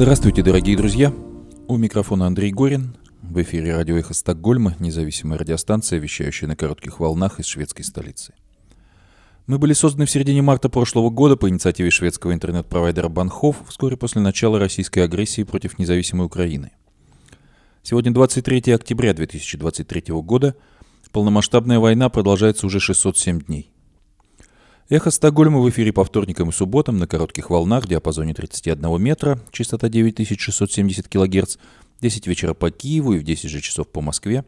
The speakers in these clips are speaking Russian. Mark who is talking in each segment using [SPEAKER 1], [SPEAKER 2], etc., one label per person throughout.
[SPEAKER 1] Здравствуйте, дорогие друзья! У микрофона Андрей Горин. В эфире радио «Эхо Стокгольма», независимая радиостанция, вещающая на коротких волнах из шведской столицы. Мы были созданы в середине марта прошлого года по инициативе шведского интернет-провайдера Банхов вскоре после начала российской агрессии против независимой Украины. Сегодня 23 октября 2023 года. Полномасштабная война продолжается уже 607 дней. Эхо Стокгольма в эфире по вторникам и субботам на коротких волнах в диапазоне 31 метра, частота 9670 кГц, 10 вечера по Киеву и в 10 же часов по Москве.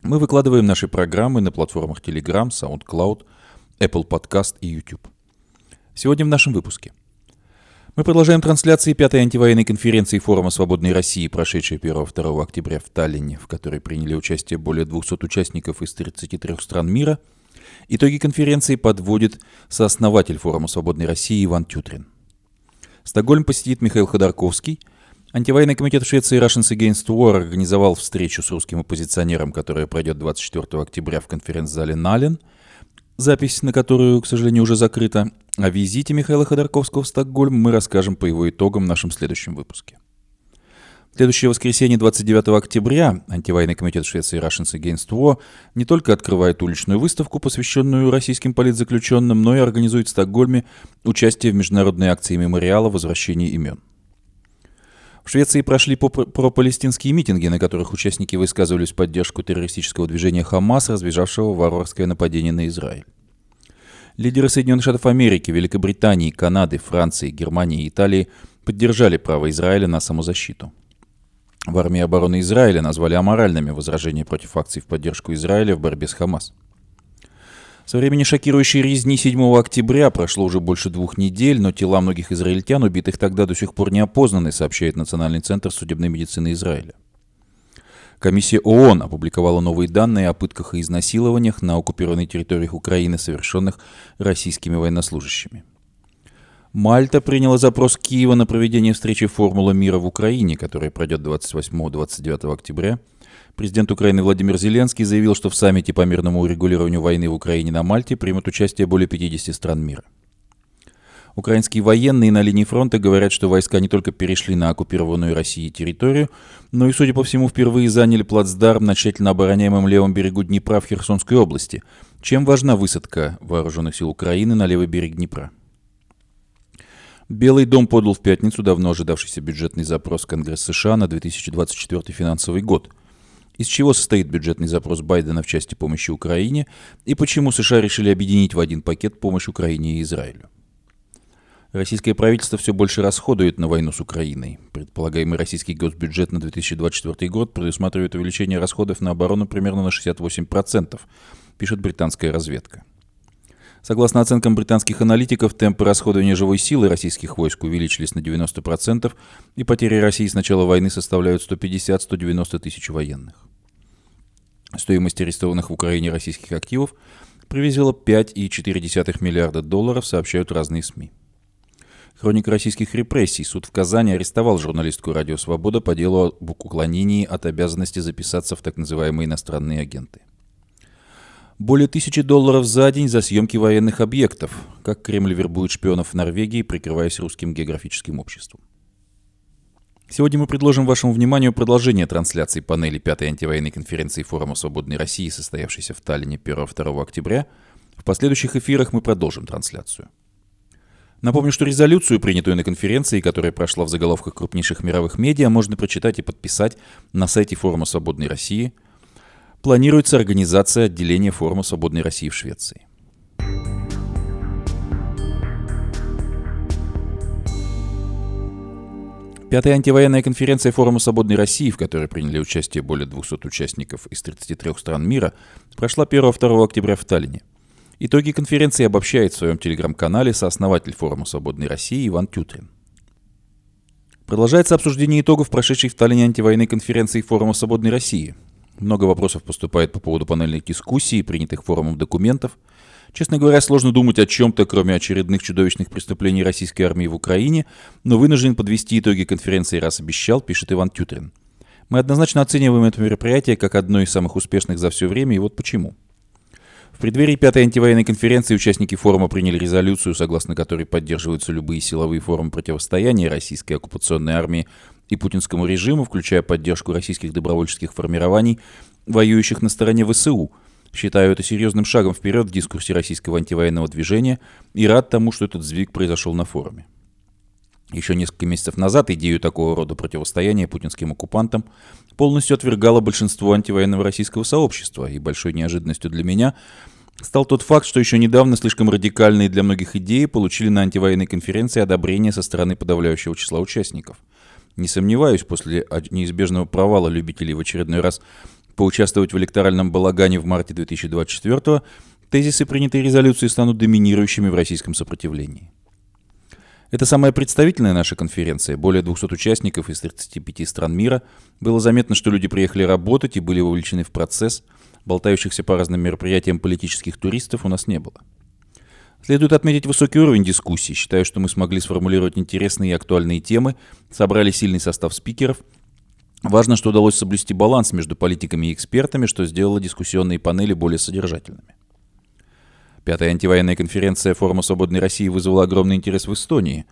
[SPEAKER 1] Мы выкладываем наши программы на платформах Telegram, SoundCloud, Apple Podcast и YouTube. Сегодня в нашем выпуске. Мы продолжаем трансляции пятой антивоенной конференции Форума Свободной России, прошедшей 1-2 октября в Таллине, в которой приняли участие более 200 участников из 33 стран мира – Итоги конференции подводит сооснователь Форума Свободной России Иван Тютрин. Стокгольм посетит Михаил Ходорковский. Антивоенный комитет Швеции Russians Against War организовал встречу с русским оппозиционером, которая пройдет 24 октября в конференц-зале Нален, запись на которую, к сожалению, уже закрыта. О визите Михаила Ходорковского в Стокгольм мы расскажем по его итогам в нашем следующем выпуске. Следующее воскресенье, 29 октября, антивоенный комитет Швеции Russians Against War не только открывает уличную выставку, посвященную российским политзаключенным, но и организует в Стокгольме участие в международной акции мемориала возвращения имен. В Швеции прошли пропалестинские митинги, на которых участники высказывались в поддержку террористического движения «Хамас», разбежавшего варварское нападение на Израиль. Лидеры Соединенных Штатов Америки, Великобритании, Канады, Франции, Германии и Италии поддержали право Израиля на самозащиту – в армии обороны Израиля назвали аморальными возражения против акций в поддержку Израиля в борьбе с Хамас. Со времени шокирующей резни 7 октября прошло уже больше двух недель, но тела многих израильтян, убитых тогда, до сих пор не опознаны, сообщает Национальный центр судебной медицины Израиля. Комиссия ООН опубликовала новые данные о пытках и изнасилованиях на оккупированной территориях Украины, совершенных российскими военнослужащими. Мальта приняла запрос Киева на проведение встречи «Формула мира» в Украине, которая пройдет 28-29 октября. Президент Украины Владимир Зеленский заявил, что в саммите по мирному урегулированию войны в Украине на Мальте примут участие более 50 стран мира. Украинские военные на линии фронта говорят, что войска не только перешли на оккупированную Россией территорию, но и, судя по всему, впервые заняли плацдарм на тщательно обороняемом левом берегу Днепра в Херсонской области. Чем важна высадка вооруженных сил Украины на левый берег Днепра? Белый дом подал в пятницу давно ожидавшийся бюджетный запрос Конгресс США на 2024 финансовый год. Из чего состоит бюджетный запрос Байдена в части помощи Украине и почему США решили объединить в один пакет помощь Украине и Израилю? Российское правительство все больше расходует на войну с Украиной. Предполагаемый российский госбюджет на 2024 год предусматривает увеличение расходов на оборону примерно на 68%, пишет британская разведка. Согласно оценкам британских аналитиков, темпы расходования живой силы российских войск увеличились на 90%, и потери России с начала войны составляют 150-190 тысяч военных. Стоимость арестованных в Украине российских активов привезла 5,4 миллиарда долларов, сообщают разные СМИ. Хроника российских репрессий. Суд в Казани арестовал журналистку «Радио Свобода» по делу об уклонении от обязанности записаться в так называемые иностранные агенты – более тысячи долларов за день за съемки военных объектов, как Кремль вербует шпионов в Норвегии, прикрываясь русским географическим обществом. Сегодня мы предложим вашему вниманию продолжение трансляции панели пятой антивоенной конференции Форума Свободной России, состоявшейся в Таллине 1-2 октября. В последующих эфирах мы продолжим трансляцию. Напомню, что резолюцию, принятую на конференции, которая прошла в заголовках крупнейших мировых медиа, можно прочитать и подписать на сайте Форума Свободной России – Планируется организация отделения форума «Свободной России» в Швеции. Пятая антивоенная конференция Форума Свободной России, в которой приняли участие более 200 участников из 33 стран мира, прошла 1-2 октября в Таллине. Итоги конференции обобщает в своем телеграм-канале сооснователь Форума Свободной России Иван Тютрин. Продолжается обсуждение итогов прошедшей в Таллине антивоенной конференции Форума Свободной России. Много вопросов поступает по поводу панельных дискуссий и принятых форумом документов. Честно говоря, сложно думать о чем-то, кроме очередных чудовищных преступлений российской армии в Украине, но вынужден подвести итоги конференции, раз обещал, пишет Иван Тютрин. Мы однозначно оцениваем это мероприятие как одно из самых успешных за все время, и вот почему. В преддверии пятой антивоенной конференции участники форума приняли резолюцию, согласно которой поддерживаются любые силовые формы противостояния российской оккупационной армии и путинскому режиму, включая поддержку российских добровольческих формирований, воюющих на стороне ВСУ. Считаю это серьезным шагом вперед в дискурсе российского антивоенного движения и рад тому, что этот сдвиг произошел на форуме. Еще несколько месяцев назад идею такого рода противостояния путинским оккупантам полностью отвергало большинство антивоенного российского сообщества, и большой неожиданностью для меня стал тот факт, что еще недавно слишком радикальные для многих идеи получили на антивоенной конференции одобрение со стороны подавляющего числа участников. Не сомневаюсь, после неизбежного провала любителей в очередной раз поучаствовать в электоральном балагане в марте 2024 тезисы принятой резолюции станут доминирующими в российском сопротивлении. Это самая представительная наша конференция, более 200 участников из 35 стран мира. Было заметно, что люди приехали работать и были вовлечены в процесс. Болтающихся по разным мероприятиям политических туристов у нас не было. Следует отметить высокий уровень дискуссий. Считаю, что мы смогли сформулировать интересные и актуальные темы, собрали сильный состав спикеров. Важно, что удалось соблюсти баланс между политиками и экспертами, что сделало дискуссионные панели более содержательными. Пятая антивоенная конференция Форума Свободной России вызвала огромный интерес в Эстонии.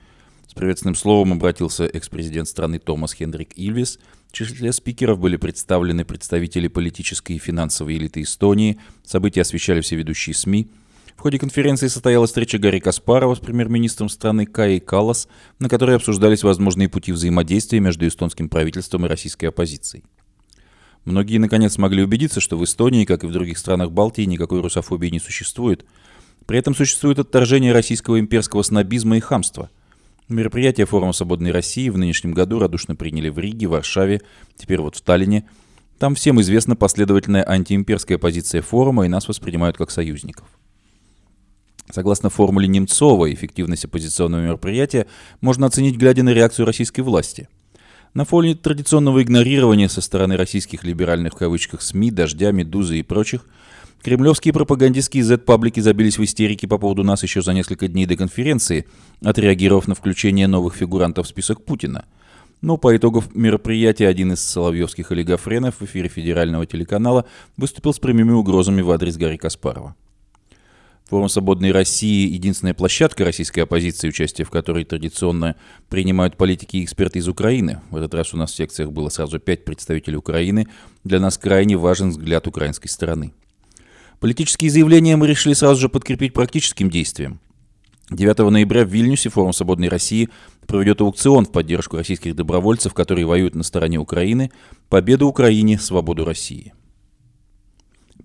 [SPEAKER 1] С приветственным словом обратился экс-президент страны Томас Хендрик Ильвис. В числе спикеров были представлены представители политической и финансовой элиты Эстонии. События освещали все ведущие СМИ. В ходе конференции состоялась встреча Гарри Каспарова с премьер-министром страны Каей Каллас, на которой обсуждались возможные пути взаимодействия между эстонским правительством и российской оппозицией. Многие, наконец, смогли убедиться, что в Эстонии, как и в других странах Балтии, никакой русофобии не существует. При этом существует отторжение российского имперского снобизма и хамства. Мероприятие Форума Свободной России в нынешнем году радушно приняли в Риге, Варшаве, теперь вот в Таллине. Там всем известна последовательная антиимперская позиция форума, и нас воспринимают как союзников. Согласно формуле Немцова, эффективность оппозиционного мероприятия можно оценить, глядя на реакцию российской власти – на фоне традиционного игнорирования со стороны российских либеральных в кавычках СМИ, Дождя, Медузы и прочих, кремлевские пропагандистские Z-паблики забились в истерике по поводу нас еще за несколько дней до конференции, отреагировав на включение новых фигурантов в список Путина. Но по итогам мероприятия один из соловьевских олигофренов в эфире федерального телеканала выступил с прямыми угрозами в адрес Гарри Каспарова. Форум «Свободной России» — единственная площадка российской оппозиции, участие в которой традиционно принимают политики и эксперты из Украины. В этот раз у нас в секциях было сразу пять представителей Украины. Для нас крайне важен взгляд украинской стороны. Политические заявления мы решили сразу же подкрепить практическим действием. 9 ноября в Вильнюсе Форум «Свободной России» проведет аукцион в поддержку российских добровольцев, которые воюют на стороне Украины. Победа Украине, свободу России.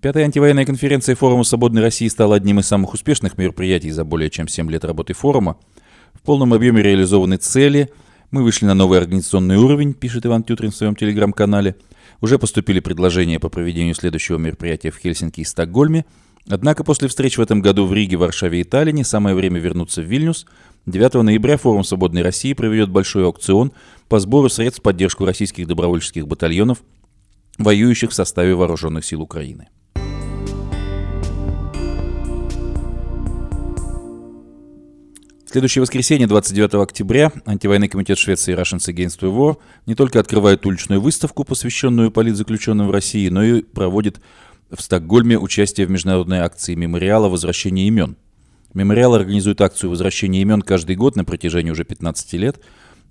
[SPEAKER 1] Пятая антивоенная конференция Форума Свободной России стала одним из самых успешных мероприятий за более чем 7 лет работы форума. В полном объеме реализованы цели. Мы вышли на новый организационный уровень, пишет Иван Тютрин в своем телеграм-канале. Уже поступили предложения по проведению следующего мероприятия в Хельсинки и Стокгольме. Однако после встреч в этом году в Риге, Варшаве и Таллине самое время вернуться в Вильнюс. 9 ноября Форум Свободной России проведет большой аукцион по сбору средств в поддержку российских добровольческих батальонов, воюющих в составе вооруженных сил Украины. Следующее воскресенье, 29 октября, антивоенный комитет Швеции Russians Against the War не только открывает уличную выставку, посвященную политзаключенным в России, но и проводит в Стокгольме участие в международной акции мемориала «Возвращение имен». Мемориал организует акцию «Возвращение имен» каждый год на протяжении уже 15 лет.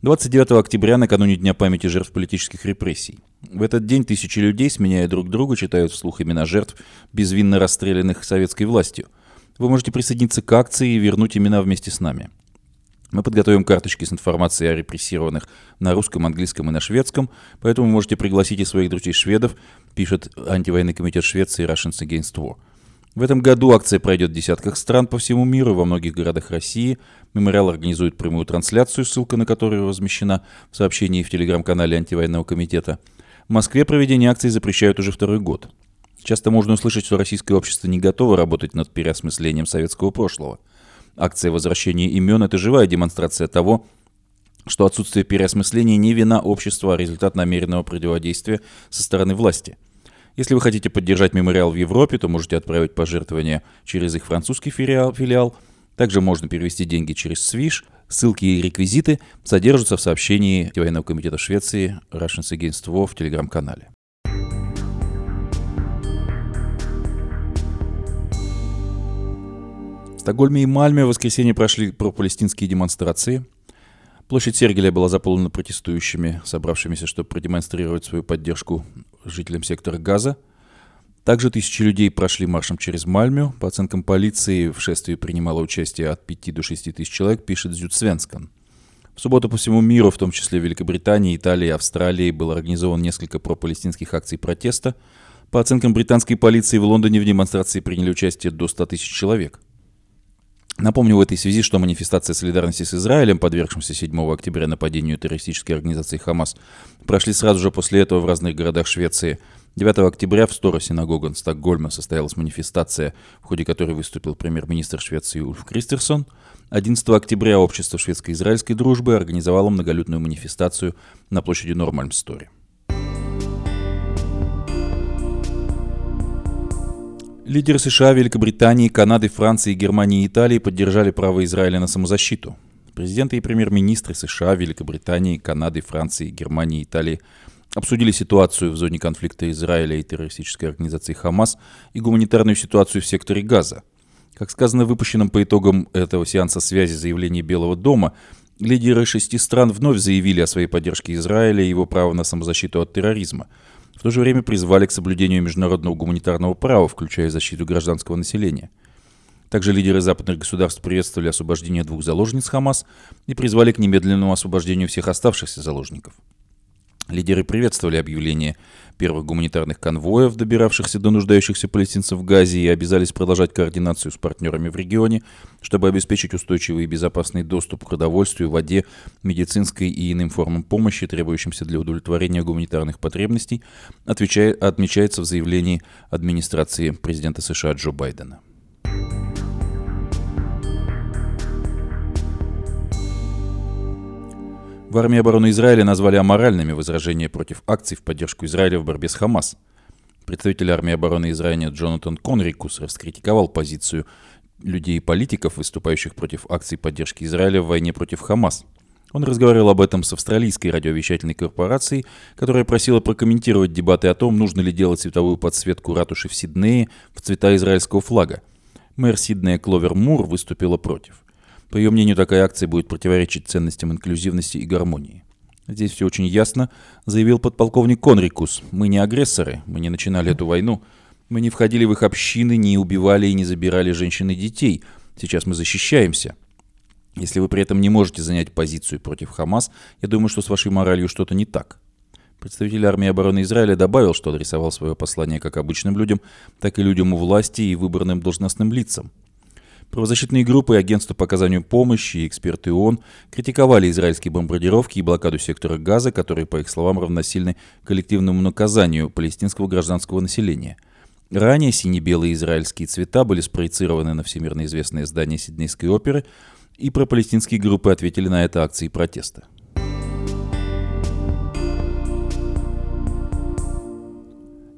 [SPEAKER 1] 29 октября, накануне Дня памяти жертв политических репрессий. В этот день тысячи людей, сменяя друг друга, читают вслух имена жертв, безвинно расстрелянных советской властью – вы можете присоединиться к акции и вернуть имена вместе с нами. Мы подготовим карточки с информацией о репрессированных на русском, английском и на шведском, поэтому можете пригласить и своих друзей шведов, пишет антивоенный комитет Швеции Russians Against War. В этом году акция пройдет в десятках стран по всему миру, во многих городах России. Мемориал организует прямую трансляцию, ссылка на которую размещена в сообщении в телеграм-канале антивоенного комитета. В Москве проведение акции запрещают уже второй год. Часто можно услышать, что российское общество не готово работать над переосмыслением советского прошлого. Акция возвращения имен – это живая демонстрация того, что отсутствие переосмысления не вина общества, а результат намеренного противодействия со стороны власти. Если вы хотите поддержать мемориал в Европе, то можете отправить пожертвования через их французский филиал. филиал. Также можно перевести деньги через Свиш. Ссылки и реквизиты содержатся в сообщении Военного комитета Швеции Russians Against War в телеграм-канале. Стокгольме и Мальме в воскресенье прошли пропалестинские демонстрации. Площадь Сергеля была заполнена протестующими, собравшимися, чтобы продемонстрировать свою поддержку жителям сектора Газа. Также тысячи людей прошли маршем через Мальмю. По оценкам полиции, в шествии принимало участие от 5 до 6 тысяч человек, пишет Зюдсвенскан. В субботу по всему миру, в том числе Великобритании, Италии и Австралии, было организовано несколько пропалестинских акций протеста. По оценкам британской полиции, в Лондоне в демонстрации приняли участие до 100 тысяч человек. Напомню в этой связи, что манифестация солидарности с Израилем, подвергшимся 7 октября нападению террористической организации «Хамас», прошли сразу же после этого в разных городах Швеции. 9 октября в Стора синагога Стокгольма состоялась манифестация, в ходе которой выступил премьер-министр Швеции Ульф Кристерсон. 11 октября общество шведско-израильской дружбы организовало многолюдную манифестацию на площади Нормальм-Стори. Лидеры США, Великобритании, Канады, Франции, Германии и Италии поддержали право Израиля на самозащиту. Президенты и премьер-министры США, Великобритании, Канады, Франции, Германии и Италии обсудили ситуацию в зоне конфликта Израиля и террористической организации Хамас и гуманитарную ситуацию в секторе Газа. Как сказано в выпущенном по итогам этого сеанса связи заявлении Белого дома, лидеры шести стран вновь заявили о своей поддержке Израиля и его права на самозащиту от терроризма – в то же время призвали к соблюдению международного гуманитарного права, включая защиту гражданского населения. Также лидеры западных государств приветствовали освобождение двух заложниц Хамас и призвали к немедленному освобождению всех оставшихся заложников. Лидеры приветствовали объявление первых гуманитарных конвоев, добиравшихся до нуждающихся палестинцев в Газе, и обязались продолжать координацию с партнерами в регионе, чтобы обеспечить устойчивый и безопасный доступ к продовольствию, воде, медицинской и иным формам помощи, требующимся для удовлетворения гуманитарных потребностей, отвечает, отмечается в заявлении администрации президента США Джо Байдена. В армии обороны Израиля назвали аморальными возражения против акций в поддержку Израиля в борьбе с Хамас. Представитель армии обороны Израиля Джонатан Конрикус раскритиковал позицию людей и политиков, выступающих против акций поддержки Израиля в войне против Хамас. Он разговаривал об этом с австралийской радиовещательной корпорацией, которая просила прокомментировать дебаты о том, нужно ли делать цветовую подсветку ратуши в Сиднее в цвета израильского флага. Мэр Сиднея Кловер Мур выступила против. По ее мнению, такая акция будет противоречить ценностям инклюзивности и гармонии. Здесь все очень ясно, заявил подполковник Конрикус. Мы не агрессоры, мы не начинали эту войну. Мы не входили в их общины, не убивали и не забирали женщин и детей. Сейчас мы защищаемся. Если вы при этом не можете занять позицию против Хамас, я думаю, что с вашей моралью что-то не так. Представитель армии обороны Израиля добавил, что адресовал свое послание как обычным людям, так и людям у власти и выбранным должностным лицам. Правозащитные группы и агентства по оказанию помощи и эксперты ООН критиковали израильские бомбардировки и блокаду сектора Газа, которые, по их словам, равносильны коллективному наказанию палестинского гражданского населения. Ранее сине-белые израильские цвета были спроецированы на всемирно известное здание Сиднейской оперы, и пропалестинские группы ответили на это акции протеста.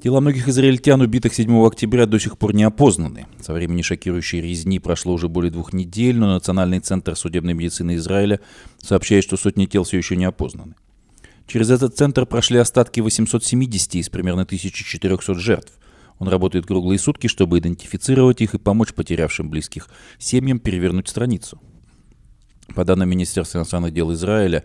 [SPEAKER 1] Тела многих израильтян, убитых 7 октября, до сих пор не опознаны. Со времени шокирующей резни прошло уже более двух недель, но Национальный центр судебной медицины Израиля сообщает, что сотни тел все еще не опознаны. Через этот центр прошли остатки 870 из примерно 1400 жертв. Он работает круглые сутки, чтобы идентифицировать их и помочь потерявшим близких семьям перевернуть страницу. По данным Министерства иностранных дел Израиля,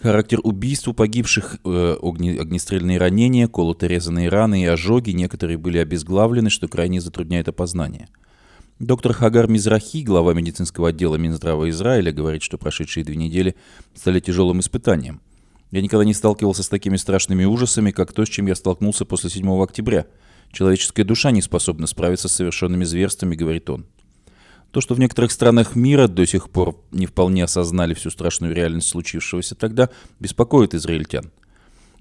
[SPEAKER 1] Характер убийств у погибших, э, огне, огнестрельные ранения, колото-резанные раны и ожоги, некоторые были обезглавлены, что крайне затрудняет опознание. Доктор Хагар Мизрахи, глава медицинского отдела Минздрава Израиля, говорит, что прошедшие две недели стали тяжелым испытанием. Я никогда не сталкивался с такими страшными ужасами, как то, с чем я столкнулся после 7 октября. Человеческая душа не способна справиться с совершенными зверствами, говорит он. То, что в некоторых странах мира до сих пор не вполне осознали всю страшную реальность случившегося тогда, беспокоит израильтян.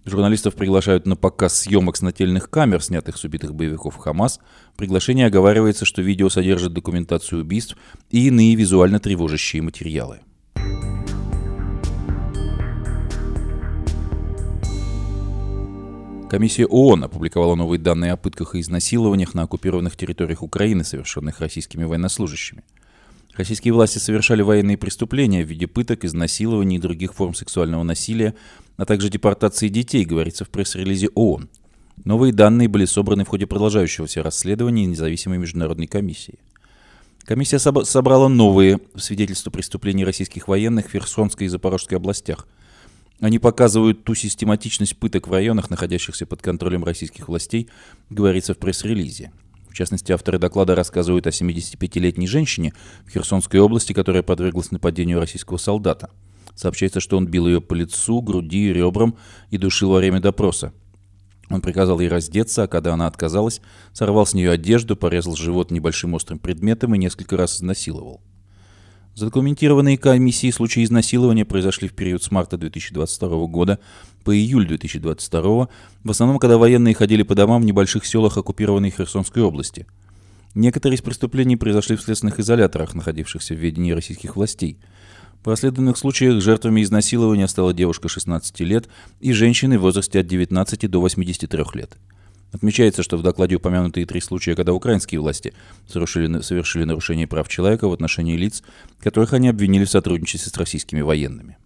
[SPEAKER 1] Журналистов приглашают на показ съемок с нательных камер, снятых с убитых боевиков Хамас. В приглашении оговаривается, что видео содержит документацию убийств и иные визуально тревожащие материалы. Комиссия ООН опубликовала новые данные о пытках и изнасилованиях на оккупированных территориях Украины, совершенных российскими военнослужащими. Российские власти совершали военные преступления в виде пыток, изнасилований и других форм сексуального насилия, а также депортации детей, говорится в пресс-релизе ООН. Новые данные были собраны в ходе продолжающегося расследования независимой международной комиссии. Комиссия собрала новые свидетельства преступлений российских военных в Херсонской и Запорожской областях. Они показывают ту систематичность пыток в районах, находящихся под контролем российских властей, говорится в пресс-релизе. В частности, авторы доклада рассказывают о 75-летней женщине в Херсонской области, которая подверглась нападению российского солдата. Сообщается, что он бил ее по лицу, груди, ребрам и душил во время допроса. Он приказал ей раздеться, а когда она отказалась, сорвал с нее одежду, порезал живот небольшим острым предметом и несколько раз изнасиловал. Задокументированные комиссии случаи изнасилования произошли в период с марта 2022 года по июль 2022, в основном, когда военные ходили по домам в небольших селах оккупированной Херсонской области. Некоторые из преступлений произошли в следственных изоляторах, находившихся в ведении российских властей – в расследованных случаях жертвами изнасилования стала девушка 16 лет и женщины в возрасте от 19 до 83 лет. Отмечается, что в докладе упомянутые три случая, когда украинские власти совершили, совершили нарушение прав человека в отношении лиц, которых они обвинили в сотрудничестве с российскими военными.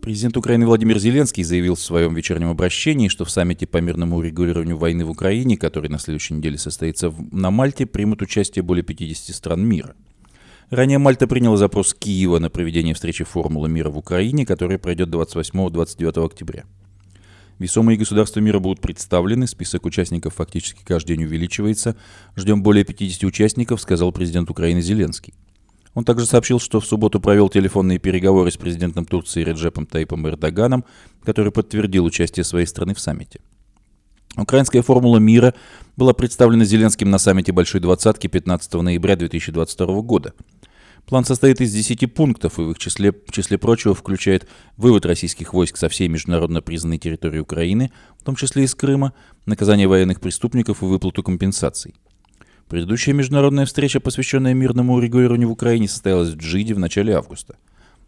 [SPEAKER 1] Президент Украины Владимир Зеленский заявил в своем вечернем обращении, что в саммите по мирному урегулированию войны в Украине, который на следующей неделе состоится на Мальте, примут участие более 50 стран мира. Ранее Мальта приняла запрос Киева на проведение встречи «Формулы мира в Украине», которая пройдет 28-29 октября. Весомые государства мира будут представлены, список участников фактически каждый день увеличивается. Ждем более 50 участников, сказал президент Украины Зеленский. Он также сообщил, что в субботу провел телефонные переговоры с президентом Турции Реджепом Таипом Эрдоганом, который подтвердил участие своей страны в саммите. Украинская формула мира была представлена Зеленским на саммите Большой Двадцатки 15 ноября 2022 года. План состоит из 10 пунктов и в их числе, в числе прочего включает вывод российских войск со всей международно признанной территории Украины, в том числе из Крыма, наказание военных преступников и выплату компенсаций. Предыдущая международная встреча, посвященная мирному урегулированию в Украине, состоялась в Джиде в начале августа.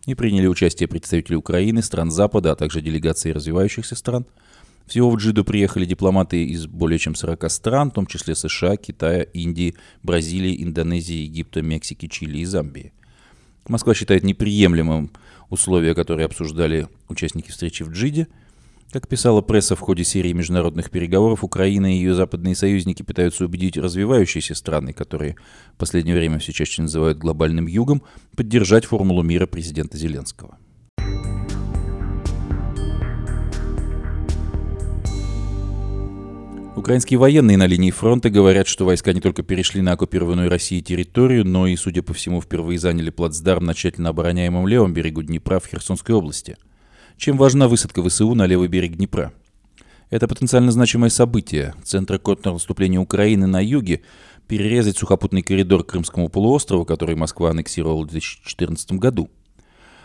[SPEAKER 1] И приняли участие представители Украины, стран Запада, а также делегации развивающихся стран. Всего в Джиду приехали дипломаты из более чем 40 стран, в том числе США, Китая, Индии, Бразилии, Индонезии, Египта, Мексики, Чили и Замбии. Москва считает неприемлемым условия, которые обсуждали участники встречи в Джиде – как писала пресса в ходе серии международных переговоров, Украина и ее западные союзники пытаются убедить развивающиеся страны, которые в последнее время все чаще называют глобальным югом, поддержать формулу мира президента Зеленского. Украинские военные на линии фронта говорят, что войска не только перешли на оккупированную Россией территорию, но и, судя по всему, впервые заняли плацдарм на тщательно обороняемом левом берегу Днепра в Херсонской области – чем важна высадка ВСУ на левый берег Днепра. Это потенциально значимое событие. Центр контрнаступления Украины на юге перерезать сухопутный коридор Крымскому полуострову, который Москва аннексировала в 2014 году.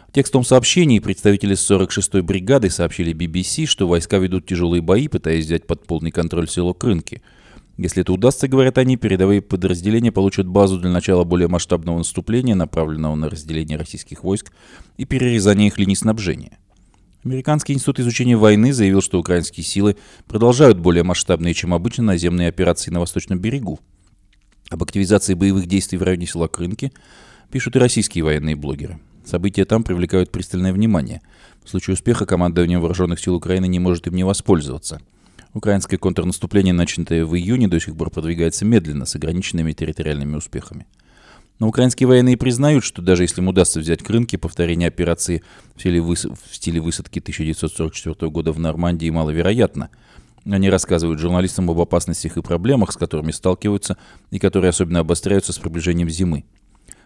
[SPEAKER 1] В текстовом сообщении представители 46-й бригады сообщили BBC, что войска ведут тяжелые бои, пытаясь взять под полный контроль село Крынки. Если это удастся, говорят они, передовые подразделения получат базу для начала более масштабного наступления, направленного на разделение российских войск и перерезание их линий снабжения. Американский институт изучения войны заявил, что украинские силы продолжают более масштабные, чем обычно, наземные операции на Восточном берегу. Об активизации боевых действий в районе села Крынки пишут и российские военные блогеры. События там привлекают пристальное внимание. В случае успеха командование вооруженных сил Украины не может им не воспользоваться. Украинское контрнаступление, начатое в июне, до сих пор продвигается медленно, с ограниченными территориальными успехами. Но украинские военные признают, что даже если им удастся взять Крынки, повторение операции в стиле, выс... в стиле высадки 1944 года в Нормандии маловероятно. Они рассказывают журналистам об опасностях и проблемах, с которыми сталкиваются, и которые особенно обостряются с приближением зимы.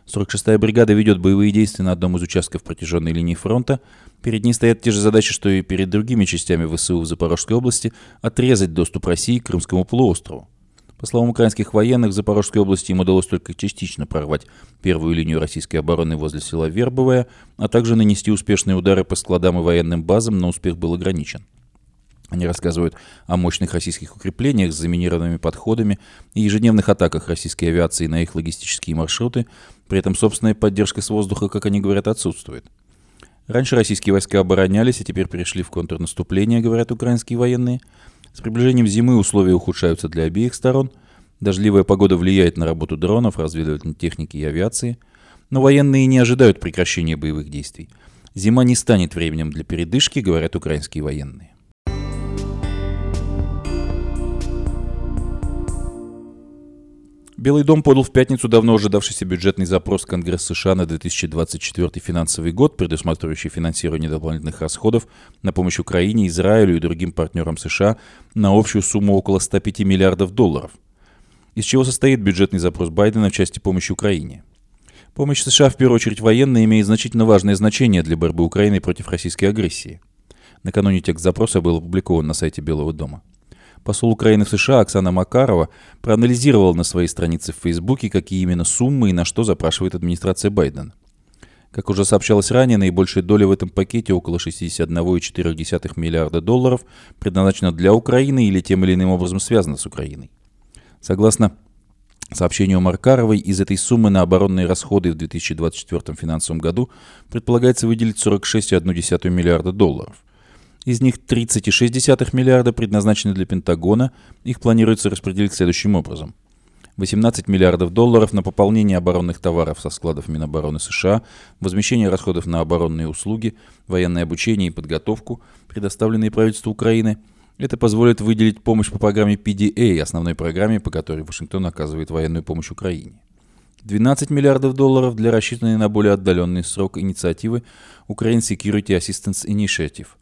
[SPEAKER 1] 46-я бригада ведет боевые действия на одном из участков протяженной линии фронта. Перед ней стоят те же задачи, что и перед другими частями ВСУ в Запорожской области – отрезать доступ России к Крымскому полуострову. По словам украинских военных, в Запорожской области им удалось только частично прорвать первую линию российской обороны возле села Вербовое, а также нанести успешные удары по складам и военным базам, но успех был ограничен. Они рассказывают о мощных российских укреплениях с заминированными подходами и ежедневных атаках российской авиации на их логистические маршруты, при этом собственная поддержка с воздуха, как они говорят, отсутствует. Раньше российские войска оборонялись, а теперь перешли в контрнаступление, говорят украинские военные – с приближением зимы условия ухудшаются для обеих сторон. Дождливая погода влияет на работу дронов, разведывательной техники и авиации. Но военные не ожидают прекращения боевых действий. Зима не станет временем для передышки, говорят украинские военные. Белый дом подал в пятницу давно ожидавшийся бюджетный запрос Конгресс США на 2024 финансовый год, предусматривающий финансирование дополнительных расходов на помощь Украине, Израилю и другим партнерам США на общую сумму около 105 миллиардов долларов. Из чего состоит бюджетный запрос Байдена в части помощи Украине? Помощь США, в первую очередь военная, имеет значительно важное значение для борьбы Украины против российской агрессии. Накануне текст запроса был опубликован на сайте Белого дома. Посол Украины в США Оксана Макарова проанализировала на своей странице в Фейсбуке, какие именно суммы и на что запрашивает администрация Байдена. Как уже сообщалось ранее, наибольшая доля в этом пакете, около 61,4 миллиарда долларов, предназначена для Украины или тем или иным образом связана с Украиной. Согласно сообщению Маркаровой, из этой суммы на оборонные расходы в 2024 финансовом году предполагается выделить 46,1 миллиарда долларов. Из них 30,6 миллиарда предназначены для Пентагона. Их планируется распределить следующим образом. 18 миллиардов долларов на пополнение оборонных товаров со складов Минобороны США, возмещение расходов на оборонные услуги, военное обучение и подготовку, предоставленные правительству Украины. Это позволит выделить помощь по программе PDA, основной программе, по которой Вашингтон оказывает военную помощь Украине. 12 миллиардов долларов для рассчитанной на более отдаленный срок инициативы Ukraine Security Assistance Initiative –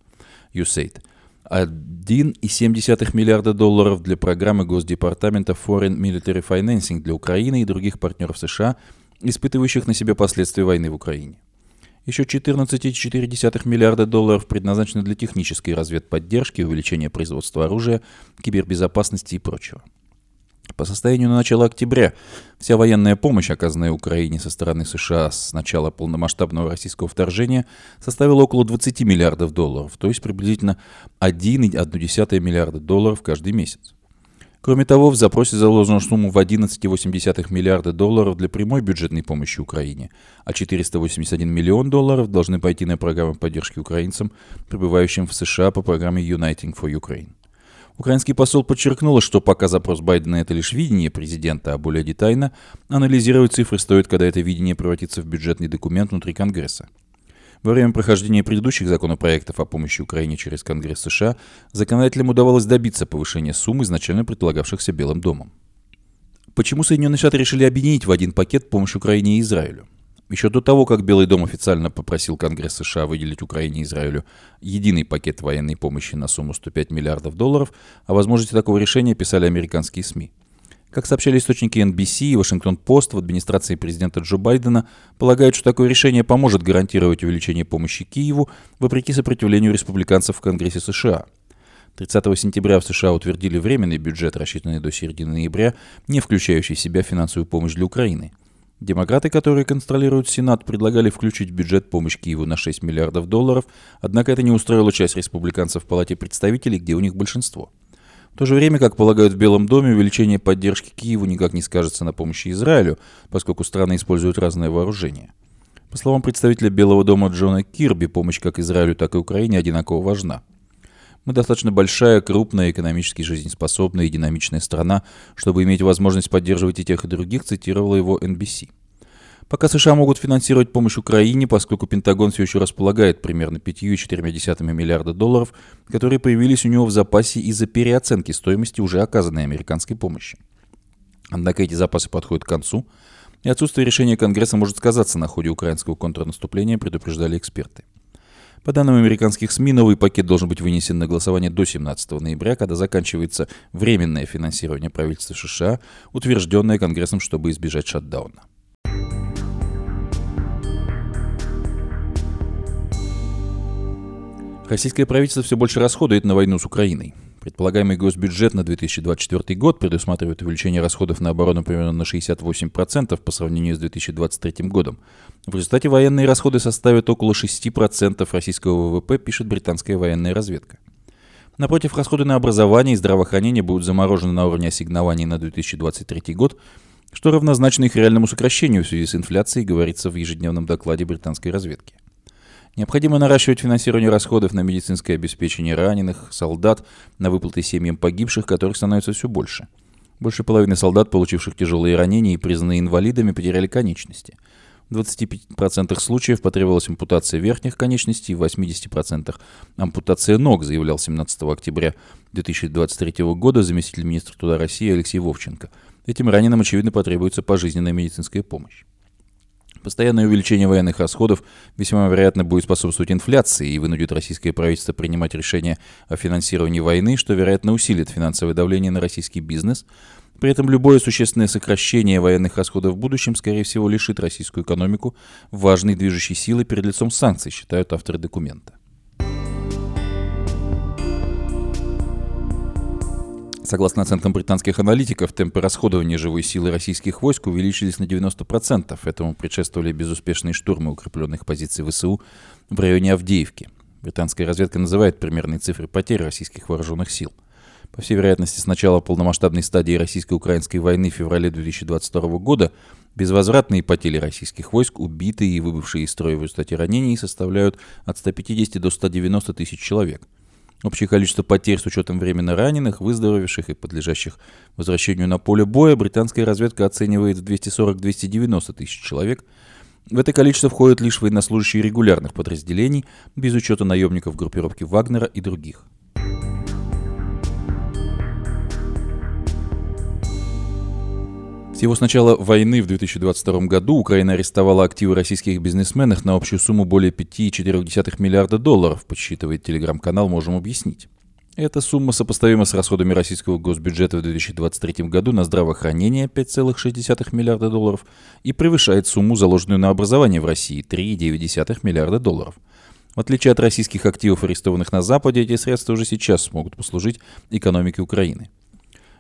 [SPEAKER 1] USAID. 1,7 миллиарда долларов для программы Госдепартамента Foreign Military Financing для Украины и других партнеров США, испытывающих на себе последствия войны в Украине. Еще 14,4 миллиарда долларов предназначены для технической разведподдержки, увеличения производства оружия, кибербезопасности и прочего. По состоянию на начало октября вся военная помощь, оказанная Украине со стороны США с начала полномасштабного российского вторжения, составила около 20 миллиардов долларов, то есть приблизительно 1,1 миллиарда долларов каждый месяц. Кроме того, в запросе заложена сумму в 11,8 миллиарда долларов для прямой бюджетной помощи Украине, а 481 миллион долларов должны пойти на программу поддержки украинцам, пребывающим в США по программе Uniting for Ukraine. Украинский посол подчеркнул, что пока запрос Байдена – это лишь видение президента, а более детально анализировать цифры стоит, когда это видение превратится в бюджетный документ внутри Конгресса. Во время прохождения предыдущих законопроектов о помощи Украине через Конгресс США законодателям удавалось добиться повышения сумм, изначально предполагавшихся Белым домом. Почему Соединенные Штаты решили объединить в один пакет помощь Украине и Израилю? Еще до того, как Белый дом официально попросил Конгресс США выделить Украине и Израилю единый пакет военной помощи на сумму 105 миллиардов долларов, о возможности такого решения писали американские СМИ. Как сообщали источники NBC и Вашингтон-Пост, в администрации президента Джо Байдена полагают, что такое решение поможет гарантировать увеличение помощи Киеву вопреки сопротивлению республиканцев в Конгрессе США. 30 сентября в США утвердили временный бюджет, рассчитанный до середины ноября, не включающий в себя финансовую помощь для Украины – Демократы, которые контролируют Сенат, предлагали включить в бюджет помощь Киеву на 6 миллиардов долларов, однако это не устроило часть республиканцев в Палате представителей, где у них большинство. В то же время, как полагают в Белом доме, увеличение поддержки Киеву никак не скажется на помощи Израилю, поскольку страны используют разное вооружение. По словам представителя Белого дома Джона Кирби, помощь как Израилю, так и Украине одинаково важна. Мы достаточно большая, крупная, экономически жизнеспособная и динамичная страна, чтобы иметь возможность поддерживать и тех, и других, цитировала его NBC. Пока США могут финансировать помощь Украине, поскольку Пентагон все еще располагает примерно 5,4 миллиарда долларов, которые появились у него в запасе из-за переоценки стоимости уже оказанной американской помощи. Однако эти запасы подходят к концу, и отсутствие решения Конгресса может сказаться на ходе украинского контрнаступления, предупреждали эксперты. По данным американских СМИ, новый пакет должен быть вынесен на голосование до 17 ноября, когда заканчивается временное финансирование правительства США, утвержденное Конгрессом, чтобы избежать шатдауна. Российское правительство все больше расходует на войну с Украиной. Предполагаемый госбюджет на 2024 год предусматривает увеличение расходов на оборону примерно на 68% по сравнению с 2023 годом. В результате военные расходы составят около 6% российского ВВП, пишет британская военная разведка. Напротив, расходы на образование и здравоохранение будут заморожены на уровне ассигнований на 2023 год, что равнозначно их реальному сокращению в связи с инфляцией, говорится в ежедневном докладе британской разведки. Необходимо наращивать финансирование расходов на медицинское обеспечение раненых, солдат, на выплаты семьям погибших, которых становится все больше. Больше половины солдат, получивших тяжелые ранения и признанные инвалидами, потеряли конечности. В 25% случаев потребовалась ампутация верхних конечностей, в 80% ампутация ног, заявлял 17 октября 2023 года заместитель министра труда России Алексей Вовченко. Этим раненым, очевидно, потребуется пожизненная медицинская помощь. Постоянное увеличение военных расходов весьма вероятно будет способствовать инфляции и вынудит российское правительство принимать решения о финансировании войны, что, вероятно, усилит финансовое давление на российский бизнес. При этом любое существенное сокращение военных расходов в будущем, скорее всего, лишит российскую экономику важной движущей силы перед лицом санкций, считают авторы документа. Согласно оценкам британских аналитиков, темпы расходования живой силы российских войск увеличились на 90%. Этому предшествовали безуспешные штурмы укрепленных позиций ВСУ в районе Авдеевки. Британская разведка называет примерные цифры потерь российских вооруженных сил. По всей вероятности, с начала полномасштабной стадии российско-украинской войны в феврале 2022 года безвозвратные потери российских войск, убитые и выбывшие из строя в результате ранений, составляют от 150 до 190 тысяч человек – Общее количество потерь с учетом временно раненых, выздоровевших и подлежащих возвращению на поле боя британская разведка оценивает в 240-290 тысяч человек. В это количество входят лишь военнослужащие регулярных подразделений, без учета наемников группировки Вагнера и других. С начала войны в 2022 году Украина арестовала активы российских бизнесменов на общую сумму более 5,4 миллиарда долларов, подсчитывает телеграм-канал «Можем объяснить». Эта сумма сопоставима с расходами российского госбюджета в 2023 году на здравоохранение 5,6 миллиарда долларов и превышает сумму, заложенную на образование в России 3,9 миллиарда долларов. В отличие от российских активов, арестованных на Западе, эти средства уже сейчас смогут послужить экономике Украины.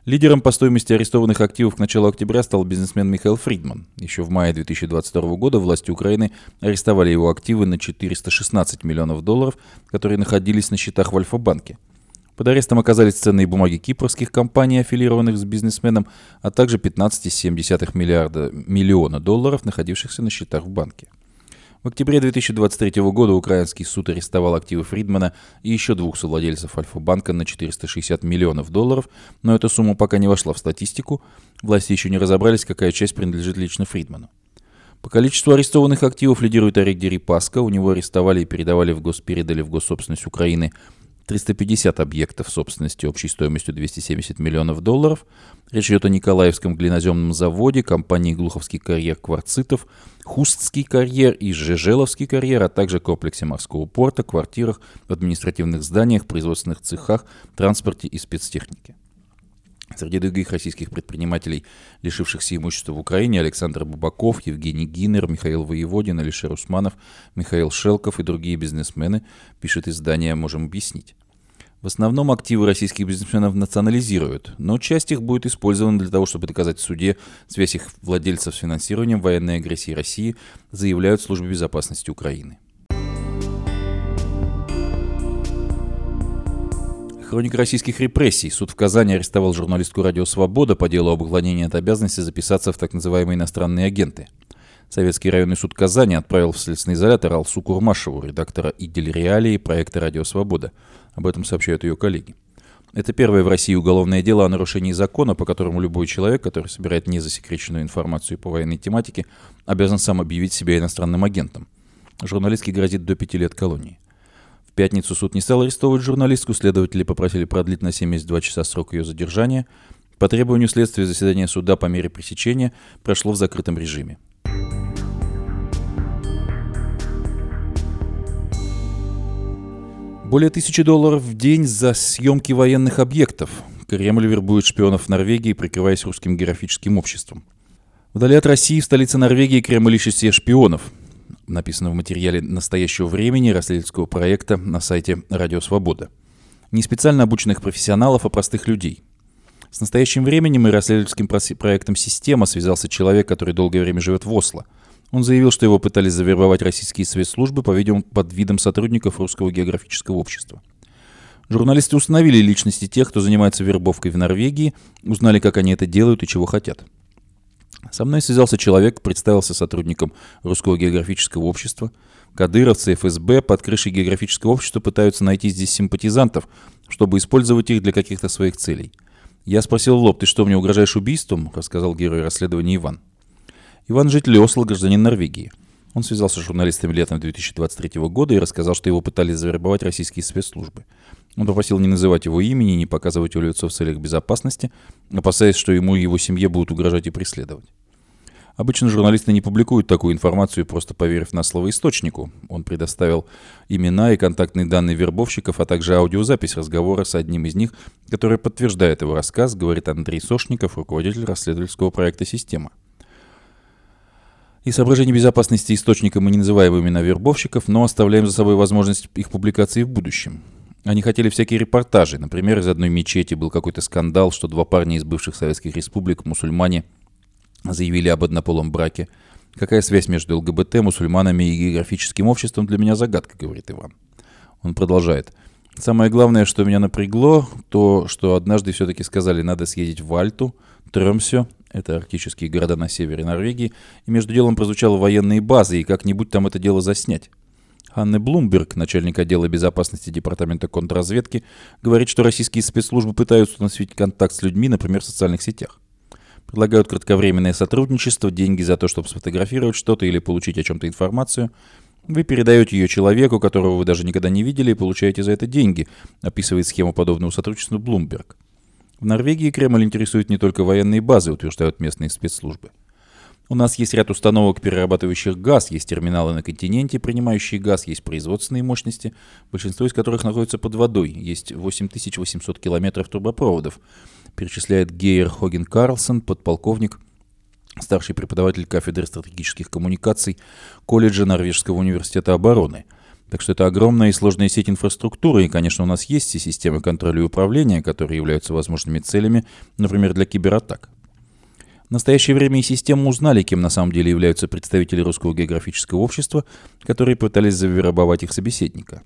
[SPEAKER 1] Лидером по стоимости арестованных активов к началу октября стал бизнесмен Михаил Фридман. Еще в мае 2022 года власти Украины арестовали его активы на 416 миллионов долларов, которые находились на счетах в Альфа-банке. Под арестом оказались ценные бумаги кипрских компаний, аффилированных с бизнесменом, а также 15,7 миллиарда миллиона долларов, находившихся на счетах в банке. В октябре 2023 года украинский суд арестовал активы Фридмана и еще двух совладельцев Альфа-банка на 460 миллионов долларов, но эта сумма пока не вошла в статистику. Власти еще не разобрались, какая часть принадлежит лично Фридману. По количеству арестованных активов лидирует Орик Дерипаска. У него арестовали и передавали в гос, передали в госсобственность Украины 350 объектов собственности общей стоимостью 270 миллионов долларов. Речь идет о Николаевском глиноземном заводе, компании «Глуховский карьер кварцитов», «Хустский карьер» и «Жежеловский карьер», а также комплексе морского порта, квартирах, административных зданиях, производственных цехах, транспорте и спецтехнике. Среди других российских предпринимателей, лишившихся имущества в Украине, Александр Бубаков, Евгений Гинер, Михаил Воеводин, Алишер Усманов, Михаил Шелков и другие бизнесмены, пишет издание «Можем объяснить». В основном активы российских бизнесменов национализируют, но часть их будет использована для того, чтобы доказать в суде связь их владельцев с финансированием военной агрессии России, заявляют службы безопасности Украины. Хроника российских репрессий. Суд в Казани арестовал журналистку «Радио Свобода» по делу об уклонении от обязанности записаться в так называемые иностранные агенты. Советский районный суд Казани отправил в следственный изолятор Алсу Курмашеву, редактора «Идель Реалии» проекта «Радио Свобода». Об этом сообщают ее коллеги. Это первое в России уголовное дело о нарушении закона, по которому любой человек, который собирает незасекреченную информацию по военной тематике, обязан сам объявить себя иностранным агентом. Журналистке грозит до пяти лет колонии пятницу суд не стал арестовывать журналистку, следователи попросили продлить на 72 часа срок ее задержания. По требованию следствия заседание суда по мере пресечения прошло в закрытом режиме. Более тысячи долларов в день за съемки военных объектов. Кремль вербует шпионов Норвегии, прикрываясь русским географическим обществом. Вдали от России, в столице Норвегии, Кремль ищет себе шпионов написано в материале настоящего времени расследовательского проекта на сайте «Радио Свобода». Не специально обученных профессионалов, а простых людей. С настоящим временем и расследовательским проектом «Система» связался человек, который долгое время живет в Осло. Он заявил, что его пытались завербовать российские спецслужбы, по-видимому, под видом сотрудников Русского географического общества. Журналисты установили личности тех, кто занимается вербовкой в Норвегии, узнали, как они это делают и чего хотят – со мной связался человек, представился сотрудником Русского географического общества. Кадыровцы ФСБ под крышей географического общества пытаются найти здесь симпатизантов, чтобы использовать их для каких-то своих целей. Я спросил лоб, ты что, мне угрожаешь убийством? Рассказал герой расследования Иван. Иван житель Осло, гражданин Норвегии. Он связался с журналистами летом 2023 года и рассказал, что его пытались завербовать российские спецслужбы. Он попросил не называть его имени не показывать его лицо в целях безопасности, опасаясь, что ему и его семье будут угрожать и преследовать. Обычно журналисты не публикуют такую информацию, просто поверив на слово источнику. Он предоставил имена и контактные данные вербовщиков, а также аудиозапись разговора с одним из них, который подтверждает его рассказ, говорит Андрей Сошников, руководитель расследовательского проекта «Система». И соображений безопасности источника мы не называем имена вербовщиков, но оставляем за собой возможность их публикации в будущем. Они хотели всякие репортажи. Например, из одной мечети был какой-то скандал, что два парня из бывших советских республик, мусульмане, заявили об однополом браке. Какая связь между ЛГБТ, мусульманами и географическим обществом для меня загадка, говорит Иван. Он продолжает. Самое главное, что меня напрягло, то, что однажды все-таки сказали, надо съездить в Альту, Тремсё, это арктические города на севере Норвегии, и между делом прозвучало военные базы, и как-нибудь там это дело заснять. Анны Блумберг, начальник отдела безопасности Департамента контрразведки, говорит, что российские спецслужбы пытаются установить контакт с людьми, например, в социальных сетях. Предлагают кратковременное сотрудничество, деньги за то, чтобы сфотографировать что-то или получить о чем-то информацию. Вы передаете ее человеку, которого вы даже никогда не видели, и получаете за это деньги, описывает схему подобного сотрудничества Блумберг. В Норвегии Кремль интересует не только военные базы, утверждают местные спецслужбы. У нас есть ряд установок, перерабатывающих газ, есть терминалы на континенте, принимающие газ, есть производственные мощности, большинство из которых находится под водой, есть 8800 километров трубопроводов перечисляет Гейер Хоген Карлсон, подполковник, старший преподаватель кафедры стратегических коммуникаций колледжа Норвежского университета обороны. Так что это огромная и сложная сеть инфраструктуры, и, конечно, у нас есть и системы контроля и управления, которые являются возможными целями, например, для кибератак. В настоящее время и систему узнали, кем на самом деле являются представители Русского географического общества, которые пытались завербовать их собеседника.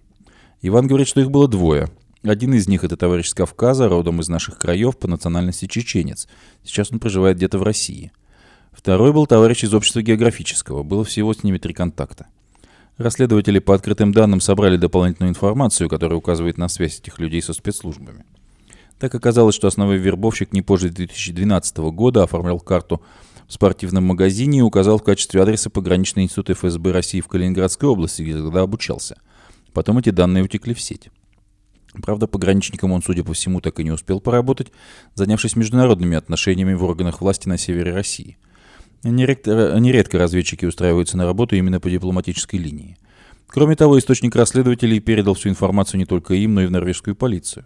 [SPEAKER 1] Иван говорит, что их было двое. Один из них – это товарищ с Кавказа, родом из наших краев, по национальности чеченец. Сейчас он проживает где-то в России. Второй был товарищ из общества географического. Было всего с ними три контакта. Расследователи по открытым данным собрали дополнительную информацию, которая указывает на связь этих людей со спецслужбами. Так оказалось, что основной вербовщик не позже 2012 года оформлял карту в спортивном магазине и указал в качестве адреса пограничный институт ФСБ России в Калининградской области, где тогда обучался. Потом эти данные утекли в сеть. Правда, пограничником он, судя по всему, так и не успел поработать, занявшись международными отношениями в органах власти на севере России. Нередко, нередко разведчики устраиваются на работу именно по дипломатической линии. Кроме того, источник расследователей передал всю информацию не только им, но и в норвежскую полицию.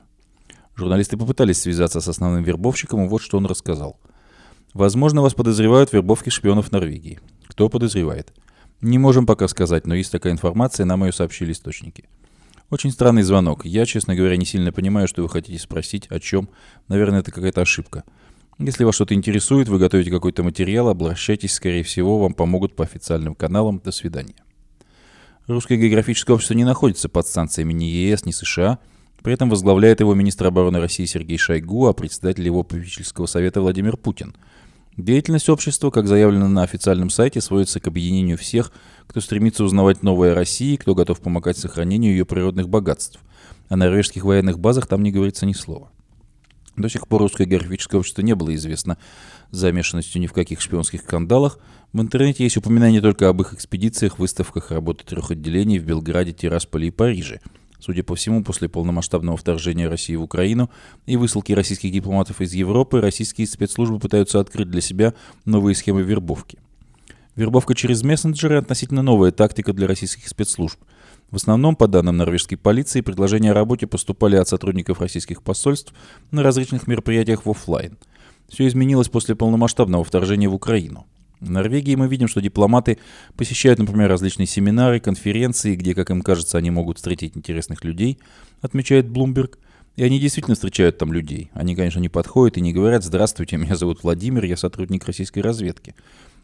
[SPEAKER 1] Журналисты попытались связаться с основным вербовщиком, и вот что он рассказал. Возможно, вас подозревают в вербовке шпионов Норвегии. Кто подозревает? Не можем пока сказать, но есть такая информация, нам ее сообщили источники. Очень странный звонок. Я, честно говоря, не сильно понимаю, что вы хотите спросить, о чем. Наверное, это какая-то ошибка. Если вас что-то интересует, вы готовите какой-то материал, обращайтесь, скорее всего, вам помогут по официальным каналам. До свидания. Русское географическое общество не находится под санкциями ни ЕС, ни США. При этом возглавляет его министр обороны России Сергей Шойгу, а председатель его попечительского совета Владимир Путин – Деятельность общества, как заявлено на официальном сайте, сводится к объединению всех, кто стремится узнавать новое России, кто готов помогать сохранению ее природных богатств. О норвежских военных базах там не говорится ни слова. До сих пор русское географическое общество не было известно замешанностью ни в каких шпионских скандалах. В интернете есть упоминания только об их экспедициях, выставках работы трех отделений в Белграде, Тирасполе и Париже – Судя по всему, после полномасштабного вторжения России в Украину и высылки российских дипломатов из Европы, российские спецслужбы пытаются открыть для себя новые схемы вербовки. Вербовка через мессенджеры – относительно новая тактика для российских спецслужб. В основном, по данным норвежской полиции, предложения о работе поступали от сотрудников российских посольств на различных мероприятиях в офлайн. Все изменилось после полномасштабного вторжения в Украину. Норвегии мы видим, что дипломаты посещают, например, различные семинары, конференции, где, как им кажется, они могут встретить интересных людей, отмечает Блумберг. И они действительно встречают там людей. Они, конечно, не подходят и не говорят «Здравствуйте, меня зовут Владимир, я сотрудник российской разведки».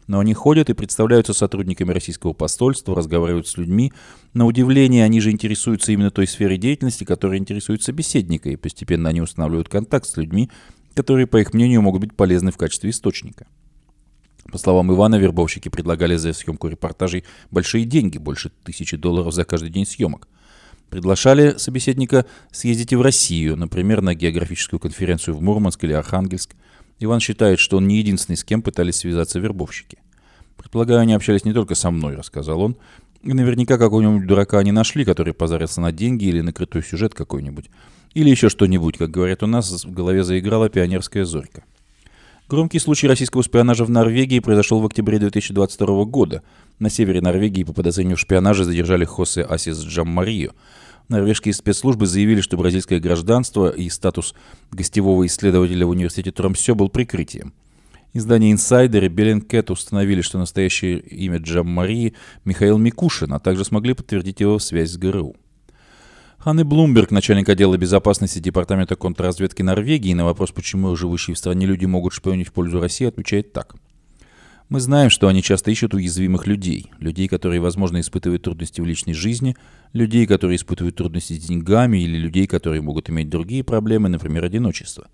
[SPEAKER 1] Но они ходят и представляются сотрудниками российского посольства, разговаривают с людьми. На удивление, они же интересуются именно той сферой деятельности, которая интересует собеседника, и постепенно они устанавливают контакт с людьми, которые, по их мнению, могут быть полезны в качестве источника. По словам Ивана, вербовщики предлагали за съемку репортажей большие деньги, больше тысячи долларов за каждый день съемок. Приглашали собеседника съездить и в Россию, например, на географическую конференцию в Мурманск или Архангельск. Иван считает, что он не единственный, с кем пытались связаться вербовщики. Предполагаю, они общались не только со мной, рассказал он. И наверняка какого-нибудь дурака они нашли, который позарился на деньги или на крутой сюжет какой-нибудь. Или еще что-нибудь, как говорят у нас, в голове заиграла пионерская зорька. Громкий случай российского шпионажа в Норвегии произошел в октябре 2022 года. На севере Норвегии по подозрению в шпионаже задержали Хосе Асис Джаммарию. Норвежские спецслужбы заявили, что бразильское гражданство и статус гостевого исследователя в университете Тромсё был прикрытием. Издание «Инсайдер» и Bellingcat установили, что настоящее имя Джаммарии – Михаил Микушин, а также смогли подтвердить его связь с ГРУ. Ханны Блумберг, начальник отдела безопасности Департамента контрразведки Норвегии, на вопрос, почему живущие в стране люди могут шпионить в пользу России, отвечает так. Мы знаем, что они часто ищут уязвимых людей, людей, которые, возможно, испытывают трудности в личной жизни, людей, которые испытывают трудности с деньгами или людей, которые могут иметь другие проблемы, например, одиночество.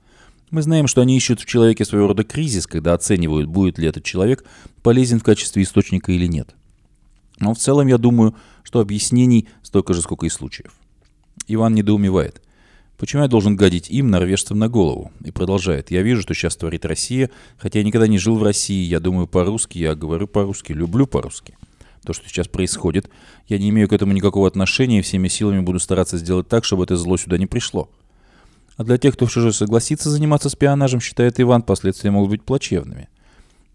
[SPEAKER 1] Мы знаем, что они ищут в человеке своего рода кризис, когда оценивают, будет ли этот человек полезен в качестве источника или нет. Но в целом я думаю, что объяснений столько же, сколько и случаев. Иван недоумевает. Почему я должен гадить им, норвежцам, на голову? И продолжает. Я вижу, что сейчас творит Россия, хотя я никогда не жил в России, я думаю по-русски, я говорю по-русски, люблю по-русски. То, что сейчас происходит, я не имею к этому никакого отношения и всеми силами буду стараться сделать так, чтобы это зло сюда не пришло. А для тех, кто все же согласится заниматься шпионажем, считает Иван, последствия могут быть плачевными.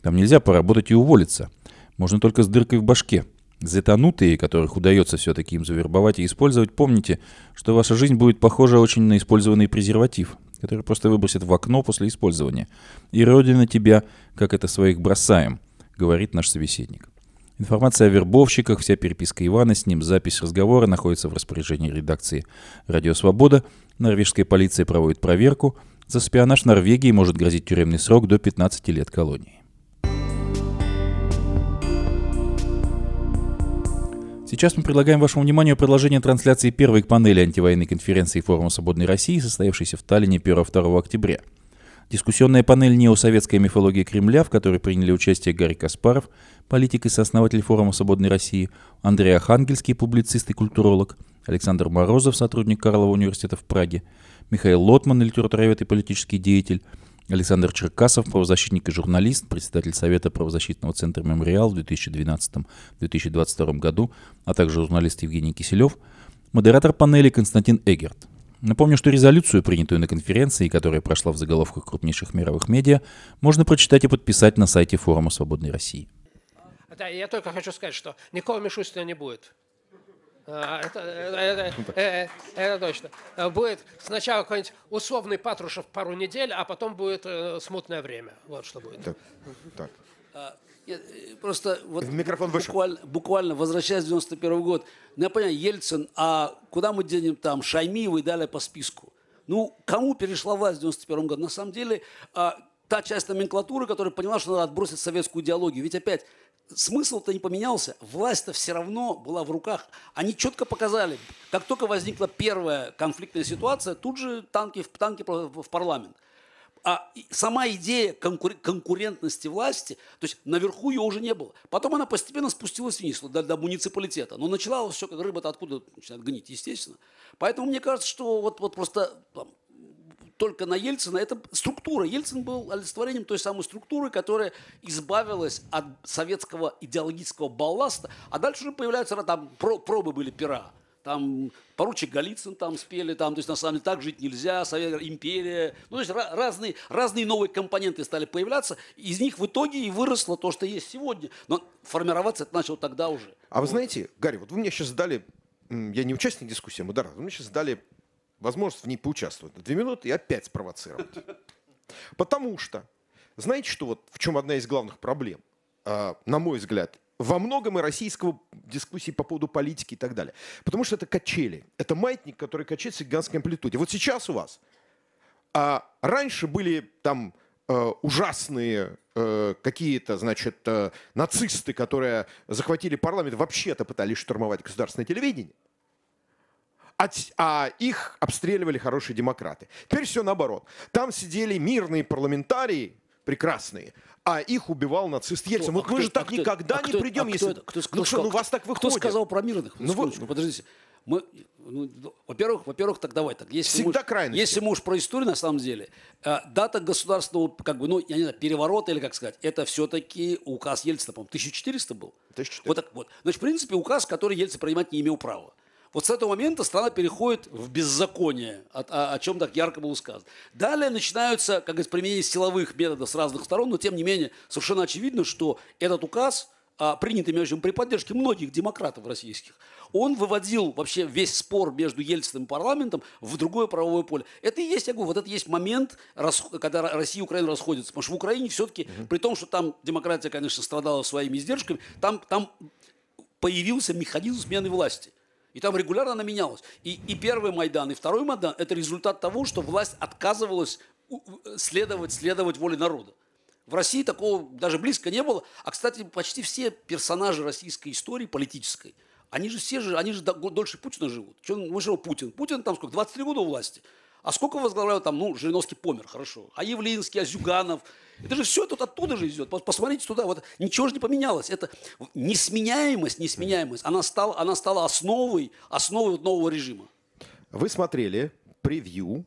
[SPEAKER 1] Там нельзя поработать и уволиться. Можно только с дыркой в башке. Затонутые, которых удается все-таки им завербовать и использовать, помните, что ваша жизнь будет похожа очень на использованный презерватив, который просто выбросят в окно после использования. И родина тебя, как это своих бросаем, говорит наш собеседник. Информация о вербовщиках, вся переписка Ивана с ним, запись разговора находится в распоряжении редакции «Радио Свобода». Норвежская полиция проводит проверку. За шпионаж Норвегии может грозить тюремный срок до 15 лет колонии. Сейчас мы предлагаем вашему вниманию продолжение трансляции первой панели антивоенной конференции Форума Свободной России, состоявшейся в Таллине 1-2 октября. Дискуссионная панель «Неосоветская мифология Кремля», в которой приняли участие Гарри Каспаров, политик и сооснователь Форума Свободной России, Андрей Ахангельский, публицист и культуролог, Александр Морозов, сотрудник Карлова университета в Праге, Михаил Лотман, литературовед и политический деятель, Александр Черкасов, правозащитник и журналист, председатель Совета правозащитного центра «Мемориал» в 2012-2022 году, а также журналист Евгений Киселев, модератор панели Константин Эгерт. Напомню, что резолюцию, принятую на конференции, которая прошла в заголовках крупнейших мировых медиа, можно прочитать и подписать на сайте Форума Свободной России.
[SPEAKER 2] Да, я только хочу сказать, что никакого Мишустина не будет. А, это, это, это, это точно. Будет сначала какой-нибудь условный Патрушев пару недель, а потом будет э, смутное время. Вот что будет. Так.
[SPEAKER 3] так. А, э, просто вот Микрофон буквально, буквально возвращаясь в 91 год, ну, я понимаю, Ельцин, а куда мы денем там Шаймиева и далее по списку? Ну, кому перешла власть в 91 году? На самом деле, а, та часть номенклатуры, которая поняла, что надо отбросить советскую идеологию. Ведь опять смысл-то не поменялся, власть-то все равно была в руках. Они четко показали, как только возникла первая конфликтная ситуация, тут же танки, танки в парламент. А сама идея конкур- конкурентности власти, то есть наверху ее уже не было. Потом она постепенно спустилась вниз, до, до муниципалитета. Но начиналось все как рыба-то откуда начинает гнить, естественно. Поэтому мне кажется, что вот, вот просто там, только на Ельцина, это структура. Ельцин был олицетворением той самой структуры, которая избавилась от советского идеологического балласта, а дальше уже появляются, там пробы были пера. Там поручик Голицын там спели, там, то есть на самом деле так жить нельзя, Совет, империя. Ну, то есть разные, разные новые компоненты стали появляться, из них в итоге и выросло то, что есть сегодня. Но формироваться это начало тогда уже.
[SPEAKER 4] А вы знаете, Гарри, вот вы мне сейчас задали, я не участник дискуссии, а модератор, вы мне сейчас задали возможность в ней поучаствовать две минуты и опять спровоцировать. Потому что, знаете, что вот в чем одна из главных проблем, а, на мой взгляд, во многом и российского дискуссии по поводу политики и так далее. Потому что это качели. Это маятник, который качается в гигантской амплитуде. Вот сейчас у вас. А раньше были там э, ужасные э, какие-то, значит, э, нацисты, которые захватили парламент, вообще-то пытались штурмовать государственное телевидение а их обстреливали хорошие демократы. Теперь все наоборот. Там сидели мирные парламентарии, прекрасные, а их убивал нацист Ельцин.
[SPEAKER 3] Вот а мы кто, же так а никогда а не кто, придем, а
[SPEAKER 4] если...
[SPEAKER 3] Кто, кто, кто, ну что, ну вас так выходит. Кто сказал про мирных? Ну, вы... ну подождите. Мы, ну, во-первых, во-первых, так давай так. Если
[SPEAKER 4] Всегда
[SPEAKER 3] мы,
[SPEAKER 4] крайности.
[SPEAKER 3] Если мы уж про историю на самом деле, э, дата государственного, как бы, ну, я не знаю, переворота или как сказать, это все-таки указ Ельцина, по-моему, 1400 был.
[SPEAKER 4] 1400.
[SPEAKER 3] Вот так вот. Значит, в принципе, указ, который Ельцин принимать не имел права. Вот с этого момента страна переходит в беззаконие, о, о, о чем так ярко было сказано. Далее начинаются, как говорится, применение силовых методов с разных сторон, но тем не менее совершенно очевидно, что этот указ, а, принятый, между прочим, при поддержке многих демократов российских, он выводил вообще весь спор между Ельциным и парламентом в другое правовое поле. Это и есть, я говорю, вот это и есть момент, когда Россия и Украина расходятся. Потому что в Украине все-таки, угу. при том, что там демократия, конечно, страдала своими издержками, там, там появился механизм смены власти – и там регулярно она менялась. И, и первый Майдан, и второй Майдан – это результат того, что власть отказывалась следовать, следовать воле народа. В России такого даже близко не было. А, кстати, почти все персонажи российской истории политической, они же все же, они же дольше Путина живут. Что, мы же Путин. Путин там сколько, 23 года у власти. А сколько возглавлял там, ну, Жириновский помер, хорошо. А Явлинский, а Зюганов. Это же все тут оттуда же идет. Посмотрите туда, вот ничего же не поменялось. Это несменяемость, несменяемость, она стала, она стала основой, основой нового режима.
[SPEAKER 4] Вы смотрели превью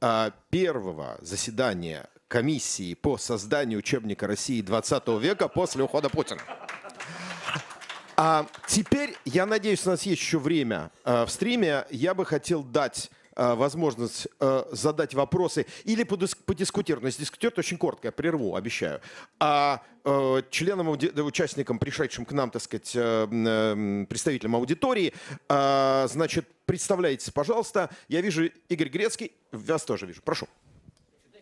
[SPEAKER 4] а, первого заседания комиссии по созданию учебника России 20 века после ухода Путина. А теперь, я надеюсь, у нас есть еще время а, в стриме. Я бы хотел дать возможность э, задать вопросы или подискутировать. Но если дискутировать, очень коротко, я прерву, обещаю. А э, членам, участникам, пришедшим к нам, так сказать, представителям аудитории, значит, представляйтесь, пожалуйста. Я вижу Игорь Грецкий, вас тоже вижу. Прошу.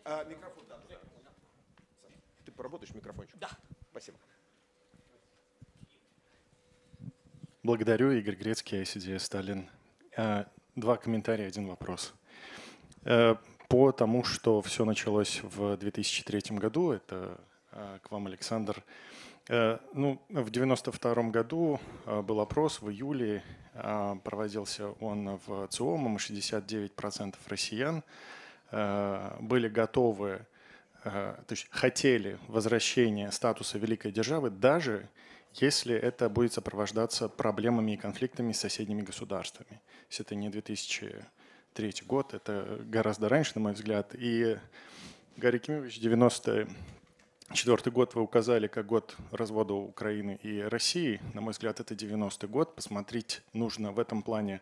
[SPEAKER 4] А, микрофон, да. Ты поработаешь микрофончик?
[SPEAKER 5] Да.
[SPEAKER 4] Спасибо.
[SPEAKER 5] Благодарю, Игорь Грецкий, ICDS Сталин. Два комментария, один вопрос. Э, по тому, что все началось в 2003 году, это э, к вам, Александр. Э, ну, в 1992 году был опрос в июле, проводился он в ЦИОМом, 69% россиян были готовы, то есть хотели возвращения статуса великой державы, даже если это будет сопровождаться проблемами и конфликтами с соседними государствами. Если это не 2003 год, это гораздо раньше, на мой взгляд. И Гарри Кимович, 94 год вы указали как год развода Украины и России. На мой взгляд, это 90-й год. Посмотреть нужно в этом плане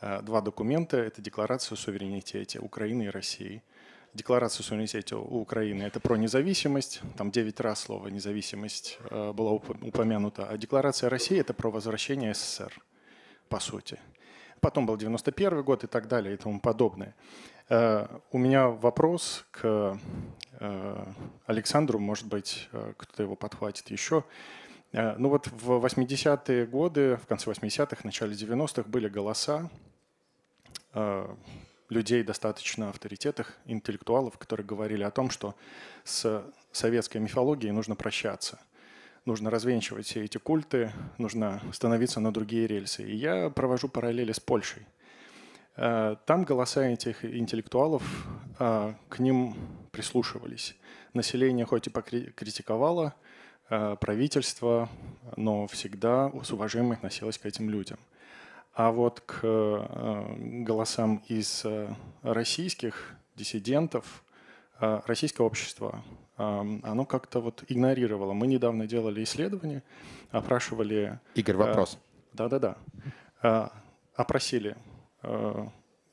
[SPEAKER 5] э, два документа. Это декларация о суверенитете Украины и России – Декларация суверенитета Украины – это про независимость, там 9 раз слово «независимость» э, было упомянуто, а Декларация России – это про возвращение СССР, по сути. Потом был 91 год и так далее и тому подобное. Э, у меня вопрос к э, Александру, может быть, кто-то его подхватит еще. Ну вот в 80-е годы, в конце 80-х, начале 90-х были голоса людей достаточно авторитетных, интеллектуалов, которые говорили о том, что с советской мифологией нужно прощаться. Нужно развенчивать все эти культы, нужно становиться на другие рельсы. И я провожу параллели с Польшей. Э, там голоса этих интеллектуалов, э, к ним прислушивались. Население хоть и покритиковало э, правительство, но всегда с уважением относилось к этим людям. А вот к э, голосам из э, российских диссидентов, э, российское общество, оно как-то вот игнорировало. Мы недавно делали исследование, опрашивали...
[SPEAKER 4] Игорь, вопрос.
[SPEAKER 5] Да-да-да. Опросили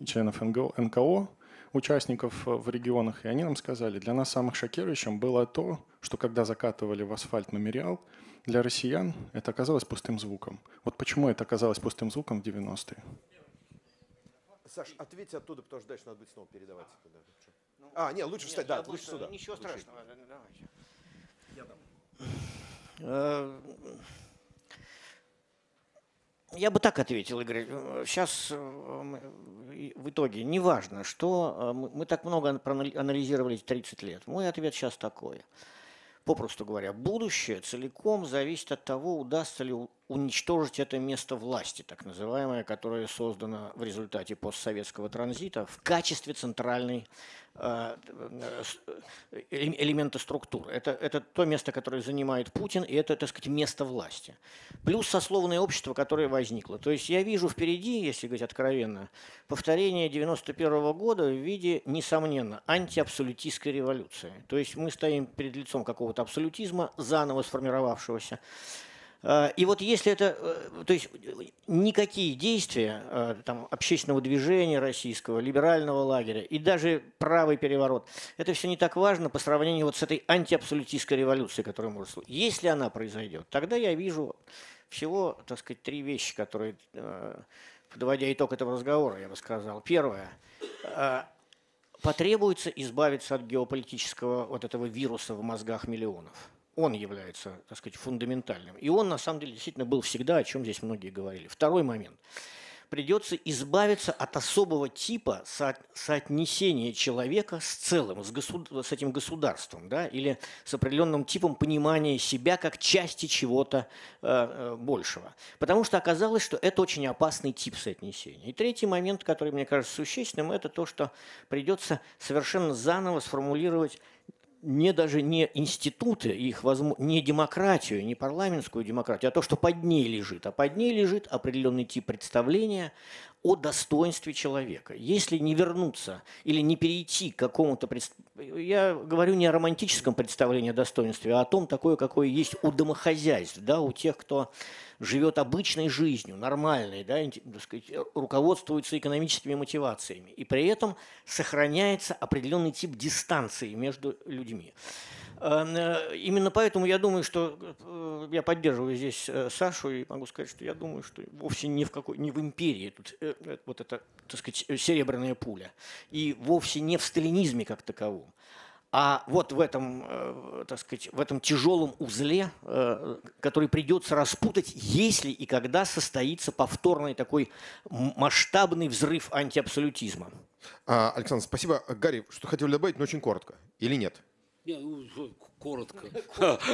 [SPEAKER 5] членов НГО, НКО, участников в регионах, и они нам сказали, для нас самым шокирующим было то, что когда закатывали в асфальт мемориал, для россиян это оказалось пустым звуком. Вот почему это оказалось пустым звуком в 90-е?
[SPEAKER 4] Саш, ответь оттуда, потому что дальше надо будет снова передавать. Ну, а, нет, лучше встать, да, лучше сюда.
[SPEAKER 6] Ничего
[SPEAKER 4] лучше.
[SPEAKER 6] страшного, давайте. Я дам. Э, я бы так ответил, Игорь. Сейчас э, в итоге неважно, что э, мы так много анализировали 30 лет. Мой ответ сейчас такой – попросту говоря, будущее целиком зависит от того, удастся ли уничтожить это место власти, так называемое, которое создано в результате постсоветского транзита в качестве центральной э, э, элемента структуры. Это, это то место, которое занимает Путин, и это, так сказать, место власти. Плюс сословное общество, которое возникло. То есть я вижу впереди, если говорить откровенно, повторение 91 года в виде, несомненно, антиабсолютистской революции. То есть мы стоим перед лицом какого-то абсолютизма, заново сформировавшегося, и вот если это, э, то есть никакие действия э, там, общественного движения российского, либерального лагеря и даже правый переворот, это все не так важно по сравнению вот с этой антиабсолютистской революцией, которая может случиться. Если она произойдет, тогда я вижу всего, так сказать, три вещи, которые, подводя итог этого разговора, я бы сказал. Первое. Потребуется избавиться от геополитического вот этого вируса в мозгах миллионов он является, так сказать, фундаментальным. И он, на самом деле, действительно был всегда, о чем здесь многие говорили. Второй момент. Придется избавиться от особого типа со соотнесения человека с целым, с, госуд с этим государством, да, или с определенным типом понимания себя как части чего-то э, э, большего. Потому что оказалось, что это очень опасный тип соотнесения. И третий момент, который мне кажется существенным, это то, что придется совершенно заново сформулировать не даже не институты, их не демократию, не парламентскую демократию, а то, что под ней лежит. А под ней лежит определенный тип представления о достоинстве человека. Если не вернуться или не перейти к какому-то... Я говорю не о романтическом представлении о достоинстве, а о том такое, какое есть у домохозяйств, да, у тех, кто живет обычной жизнью, нормальной, да, так сказать, руководствуется экономическими мотивациями, и при этом сохраняется определенный тип дистанции между людьми. Э, именно поэтому я думаю, что э, я поддерживаю здесь э, Сашу и могу сказать, что я думаю, что вовсе не в какой, не в империи тут вот эта, так сказать, серебряная пуля, и вовсе не в сталинизме как таковом. А вот в этом, так сказать, в этом тяжелом узле, который придется распутать, если и когда состоится повторный такой масштабный взрыв антиабсолютизма.
[SPEAKER 4] А, Александр, спасибо. Гарри, что хотели добавить, но очень коротко. Или нет?
[SPEAKER 3] Нет, ну, коротко.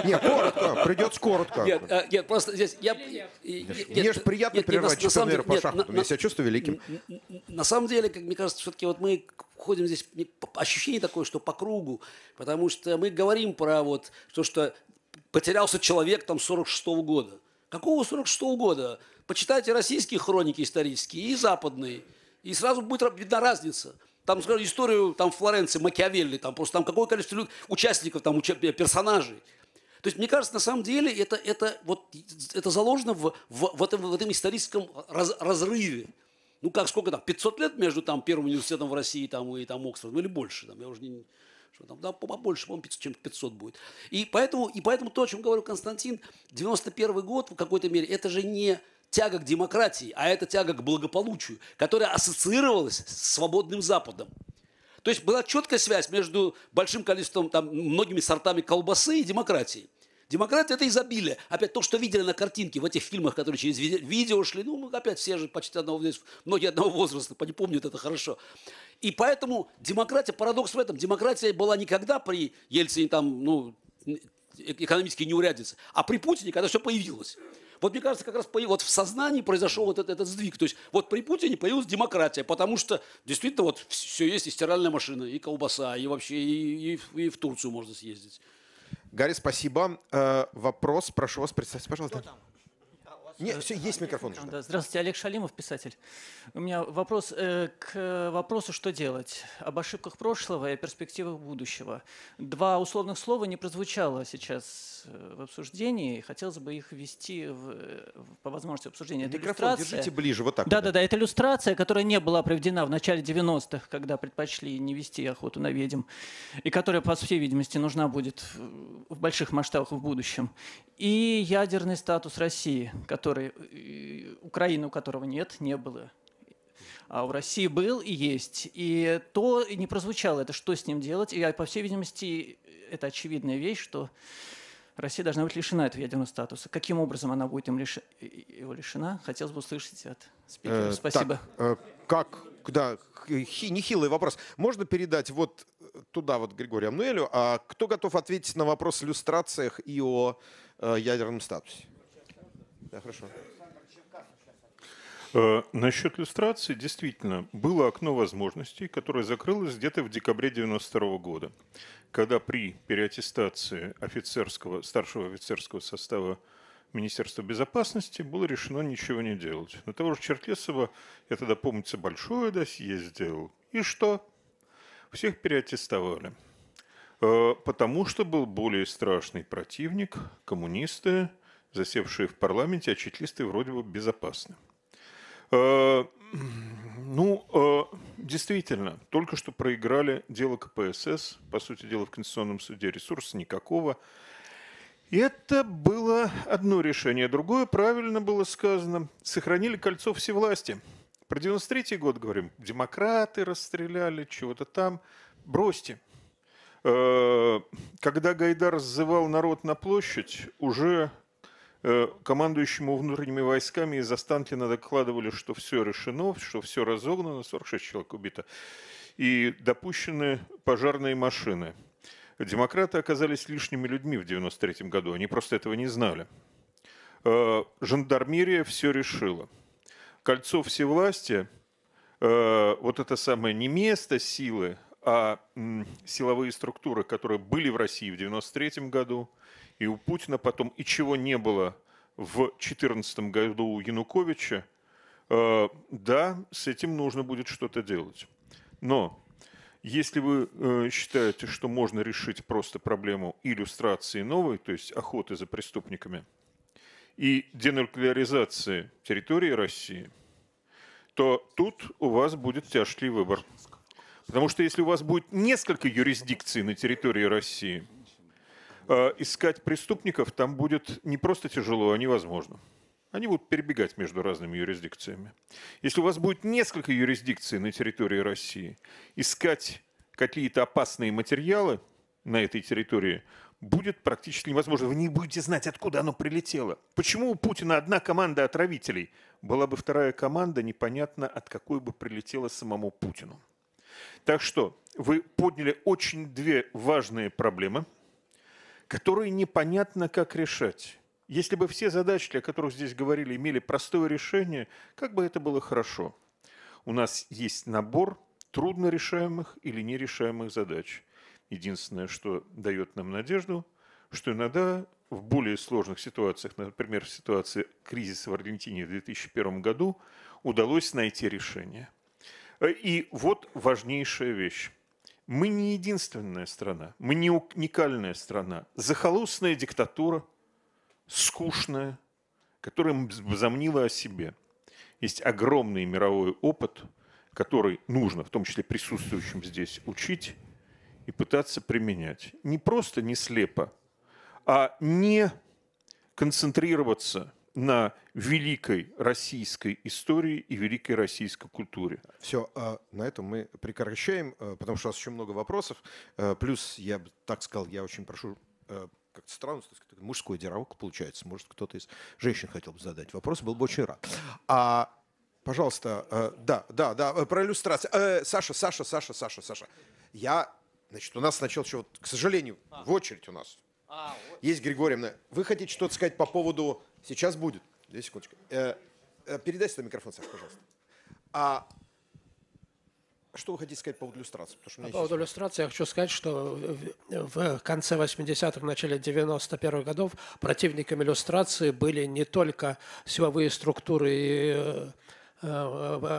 [SPEAKER 4] Нет, коротко. Придется коротко.
[SPEAKER 3] Нет, нет, просто здесь я...
[SPEAKER 4] Мне же приятно прерывать чемпионера по шахматам. Я себя чувствую великим.
[SPEAKER 3] На самом деле, как мне кажется, все-таки вот мы ходим здесь, ощущение такое, что по кругу, потому что мы говорим про вот то, что потерялся человек там 46 -го года. Какого 46 -го года? Почитайте российские хроники исторические и западные, и сразу будет видна разница. Там, скажем, историю там Флоренции, Макиавелли, там просто там какое количество людей, участников, там, персонажей. То есть, мне кажется, на самом деле это, это, вот, это заложено в, в, в, этом, в этом историческом раз, разрыве ну как, сколько там, 500 лет между там первым университетом в России там, и там Оксфордом, или больше, там, я уже не, что там, да, побольше, по-моему, чем 500 будет. И поэтому, и поэтому то, о чем говорил Константин, 91 год в какой-то мере, это же не тяга к демократии, а это тяга к благополучию, которая ассоциировалась с свободным Западом. То есть была четкая связь между большим количеством, там, многими сортами колбасы и демократией. Демократия – это изобилие. Опять то, что видели на картинке в этих фильмах, которые через видео шли, ну, опять все же почти одного, многие одного возраста, не помнят это хорошо. И поэтому демократия, парадокс в этом, демократия была никогда при Ельцине, там, ну, экономически неурядицы, а при Путине, когда все появилось. Вот мне кажется, как раз вот в сознании произошел вот этот, этот сдвиг. То есть вот при Путине появилась демократия, потому что действительно вот все есть, и стиральная машина, и колбаса, и вообще и, и, и в Турцию можно съездить.
[SPEAKER 4] Гарри, спасибо. Э, вопрос, прошу вас, представьте, пожалуйста. Нет, все, есть микрофон.
[SPEAKER 7] Да. Здравствуйте, Олег Шалимов, писатель. У меня вопрос э, к вопросу, что делать. Об ошибках прошлого и перспективах будущего. Два условных слова не прозвучало сейчас э, в обсуждении. Хотелось бы их ввести в, в, по возможности обсуждения.
[SPEAKER 4] Это Микрофон держите ближе, вот так.
[SPEAKER 7] Да-да-да, это иллюстрация, которая не была проведена в начале 90-х, когда предпочли не вести охоту на ведьм, и которая, по всей видимости, нужна будет в больших масштабах в будущем. И ядерный статус России, который, э, Украины, у которого нет, не было. А у России был и есть. И то не прозвучало это, что с ним делать. И, по всей видимости, это очевидная вещь, что Россия должна быть лишена этого ядерного статуса. Каким образом она будет им лиш... его лишена, хотелось бы услышать от спикера. Э, Спасибо.
[SPEAKER 4] Так, э, как, да, нехилый вопрос. Можно передать вот туда вот Григорию Амнуэлю. А кто готов ответить на вопрос о иллюстрациях и о э, ядерном статусе? Да, хорошо.
[SPEAKER 8] Э, насчет иллюстрации, действительно, было окно возможностей, которое закрылось где-то в декабре 1992 года, когда при переаттестации офицерского, старшего офицерского состава Министерства безопасности было решено ничего не делать. На того же Черкесова, я тогда, помнится, большое досье сделал. И что? Всех переаттестовали. Э, потому что был более страшный противник, коммунисты, засевшие в парламенте, а чеклисты вроде бы безопасны. Э, ну, э, действительно, только что проиграли дело КПСС, по сути дела, в Конституционном суде ресурса никакого. И это было одно решение. Другое, правильно было сказано, сохранили кольцо всевластия. Про 93 год говорим, демократы расстреляли, чего-то там. Бросьте. Э, когда Гайдар сзывал народ на площадь, уже командующему внутренними войсками из Останкина докладывали, что все решено, что все разогнано, 46 человек убито, и допущены пожарные машины. Демократы оказались лишними людьми в 93 году, они просто этого не знали. Э, жандармерия все решила. Кольцо всевластия, э, вот это самое не место силы, а силовые структуры, которые были в России в 93 году – и у Путина потом, и чего не было в 2014 году у Януковича, э, да, с этим нужно будет что-то делать. Но если вы э, считаете, что можно решить просто проблему иллюстрации новой, то есть охоты за преступниками, и денуклеаризации территории России, то тут у вас будет тяжкий выбор. Потому что если у вас будет несколько юрисдикций на территории России – искать преступников там будет не просто тяжело, а невозможно. Они будут перебегать между разными юрисдикциями. Если у вас будет несколько юрисдикций на территории России, искать какие-то опасные материалы на этой территории будет практически невозможно. Вы не будете знать, откуда оно прилетело. Почему у Путина одна команда отравителей? Была бы вторая команда, непонятно, от какой бы прилетела самому Путину. Так что вы подняли очень две важные проблемы – которые непонятно как решать. Если бы все задачи, о которых здесь говорили, имели простое решение, как бы это было хорошо. У нас есть набор трудно решаемых или нерешаемых задач. Единственное, что дает нам надежду, что иногда в более сложных ситуациях, например, в ситуации кризиса в Аргентине в 2001 году, удалось найти решение. И вот важнейшая вещь. Мы не единственная страна, мы не уникальная страна. Захолустная диктатура, скучная, которая замнила о себе. Есть огромный мировой опыт, который нужно, в том числе присутствующим здесь, учить и пытаться применять. Не просто не слепо, а не концентрироваться на великой российской истории и великой российской культуре.
[SPEAKER 4] Все, а, на этом мы прекращаем, а, потому что у нас еще много вопросов. А, плюс, я бы так сказал, я очень прошу как-то странно, сказать, мужской диалог получается. Может, кто-то из женщин хотел бы задать вопрос, был бы очень рад. А, пожалуйста, да, да, да, э, про иллюстрацию. Э, Саша, Саша, Саша, Саша, Саша. Я, значит, у нас сначала еще, вот, к сожалению, в очередь у нас. Есть Григорьевна. Вы хотите что-то сказать по поводу Сейчас будет. Две секундочки. Э, э, передай сюда микрофон, Саш, пожалуйста. А что вы хотите сказать по поводу иллюстрации?
[SPEAKER 2] По поводу иллюстрации я хочу сказать, что в конце 80-х, начале 91-х годов противниками иллюстрации были не только силовые структуры и э,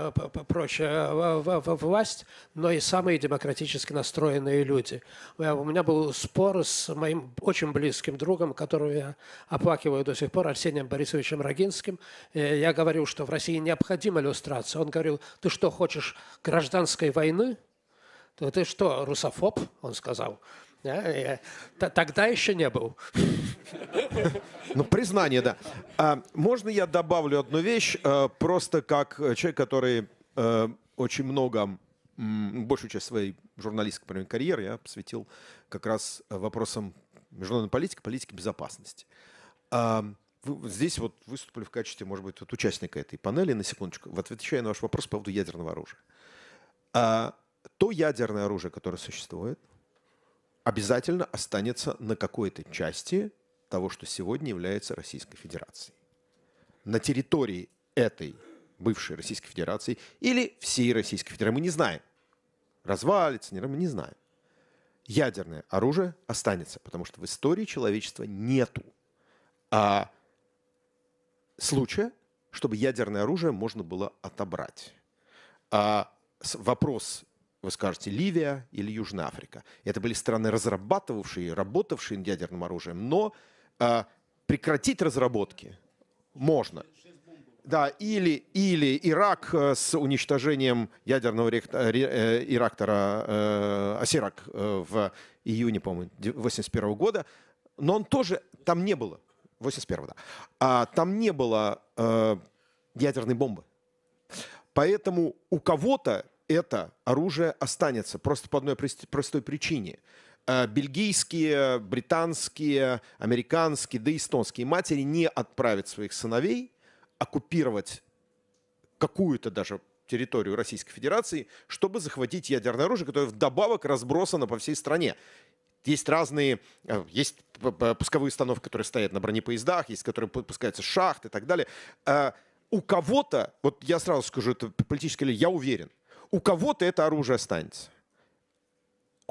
[SPEAKER 2] Э, прочее, власть, но и самые демократически настроенные люди. Э, у меня был спор с моим очень близким другом, которого я оплакиваю до сих пор, Арсением Борисовичем Рогинским. Э, я говорил, что в России необходима иллюстрация. Он говорил, ты что, хочешь гражданской войны? Ты что, русофоб? Он сказал. Тогда еще не был.
[SPEAKER 4] Ну, признание, да. А, можно я добавлю одну вещь? А, просто как человек, который а, очень много, большую часть своей журналистской например, карьеры я посвятил как раз вопросам международной политики, политики безопасности. А, здесь вот выступили в качестве, может быть, вот участника этой панели, на секундочку, вот отвечая на ваш вопрос по поводу ядерного оружия. А, то ядерное оружие, которое существует, обязательно останется на какой-то части того, что сегодня является Российской Федерацией. на территории этой бывшей Российской Федерации или всей Российской Федерации, мы не знаем. Развалится, не, мы не знаем. Ядерное оружие останется, потому что в истории человечества нету а, случая, чтобы ядерное оружие можно было отобрать. А, вопрос вы скажете, Ливия или Южная Африка. Это были страны, разрабатывавшие, работавшие над ядерным оружием, но э, прекратить разработки можно. Да, или, или Ирак э, с уничтожением ядерного реактора, э, э, Асирак э, в июне, по-моему, 81 года, но он тоже, там не было, 81 да, а, там не было э, ядерной бомбы. Поэтому у кого-то это оружие останется просто по одной простой причине. Э, бельгийские, британские, американские, да и эстонские матери не отправят своих сыновей оккупировать какую-то даже территорию Российской Федерации, чтобы захватить ядерное оружие, которое вдобавок разбросано по всей стране. Есть разные, э, есть пусковые установки, которые стоят на бронепоездах, есть, которые пускаются с шахт и так далее. Э, у кого-то, вот я сразу скажу, это политически, я уверен, у кого-то это оружие останется.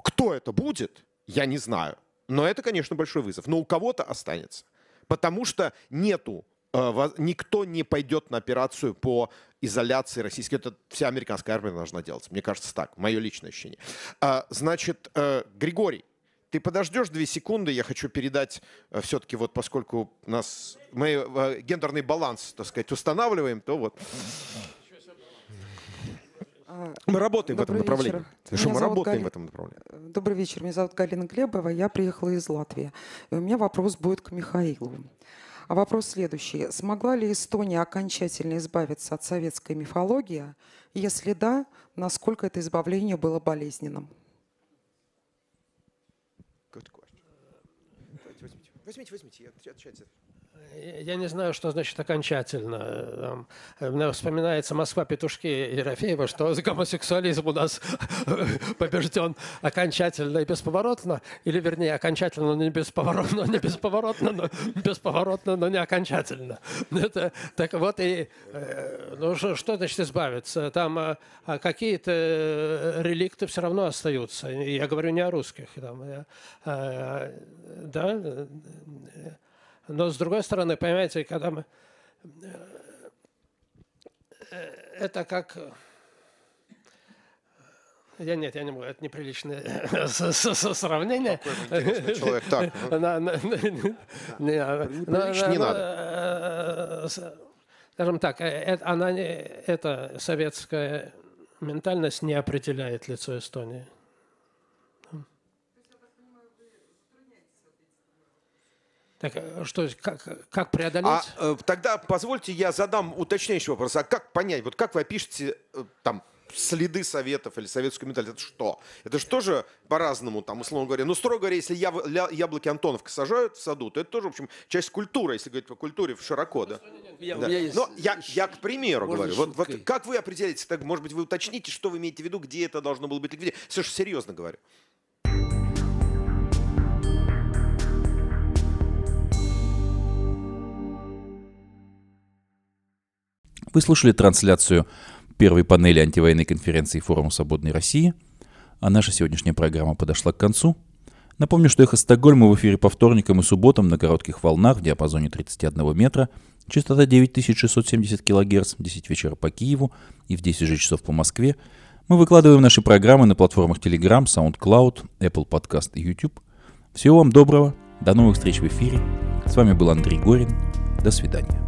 [SPEAKER 4] Кто это будет, я не знаю. Но это, конечно, большой вызов. Но у кого-то останется. Потому что нету, э, никто не пойдет на операцию по изоляции российской. Это вся американская армия должна делать. Мне кажется так, мое личное ощущение. А, значит, э, Григорий, ты подождешь две секунды, я хочу передать э, все-таки вот поскольку у нас мы гендерный баланс, так сказать, устанавливаем, то вот мы работаем Добрый в этом направлении. Что мы работаем Гали... в этом направлении.
[SPEAKER 9] Добрый вечер. Меня зовут Галина Глебова. Я приехала из Латвии. И у меня вопрос будет к Михаилу. А вопрос следующий. Смогла ли Эстония окончательно избавиться от советской мифологии? Если да, насколько это избавление было болезненным?
[SPEAKER 2] Возьмите, возьмите, я отвечаю я не знаю, что значит окончательно. Мне вспоминается Москва петушки Ерофеева, что гомосексуализм у нас побежден окончательно и бесповоротно, или вернее окончательно, но не бесповоротно, не бесповоротно, но бесповоротно, но не окончательно. Это, так вот и э, ну, что, значит избавиться? Там а, а какие-то э, реликты все равно остаются. Я говорю не о русских. Там, я, а, да, но с другой стороны, понимаете, когда мы... Э, это как... Я нет, я не могу, это неприличное сравнение.
[SPEAKER 4] человек, так. Не
[SPEAKER 2] надо. Скажем так, э, она, эта советская ментальность не определяет лицо Эстонии. Так э, что, как, как преодолеть? А,
[SPEAKER 4] э, тогда позвольте я задам уточняющий вопрос. А как понять, вот как вы опишете э, там следы советов или советскую менталитет, это что? Это же тоже по-разному, там, условно говоря. Ну, строго говоря, если я, яблоки Антоновка сажают в саду, то это тоже, в общем, часть культуры, если говорить по культуре широко, да. Я, да. Есть... Но я, я, к примеру Можно говорю, вот, вот как вы определяете, так, может быть, вы уточните, что вы имеете в виду, где это должно было быть ликвидировано. Слушай, серьезно говорю.
[SPEAKER 1] Вы слушали трансляцию первой панели антивоенной конференции Форума Свободной России, а наша сегодняшняя программа подошла к концу. Напомню, что «Эхо Стокгольма» в эфире по вторникам и субботам на коротких волнах в диапазоне 31 метра, частота 9670 кГц, 10 вечера по Киеву и в 10 же часов по Москве. Мы выкладываем наши программы на платформах Telegram, SoundCloud, Apple Podcast и YouTube. Всего вам доброго, до новых встреч в эфире. С вами был Андрей Горин. До свидания.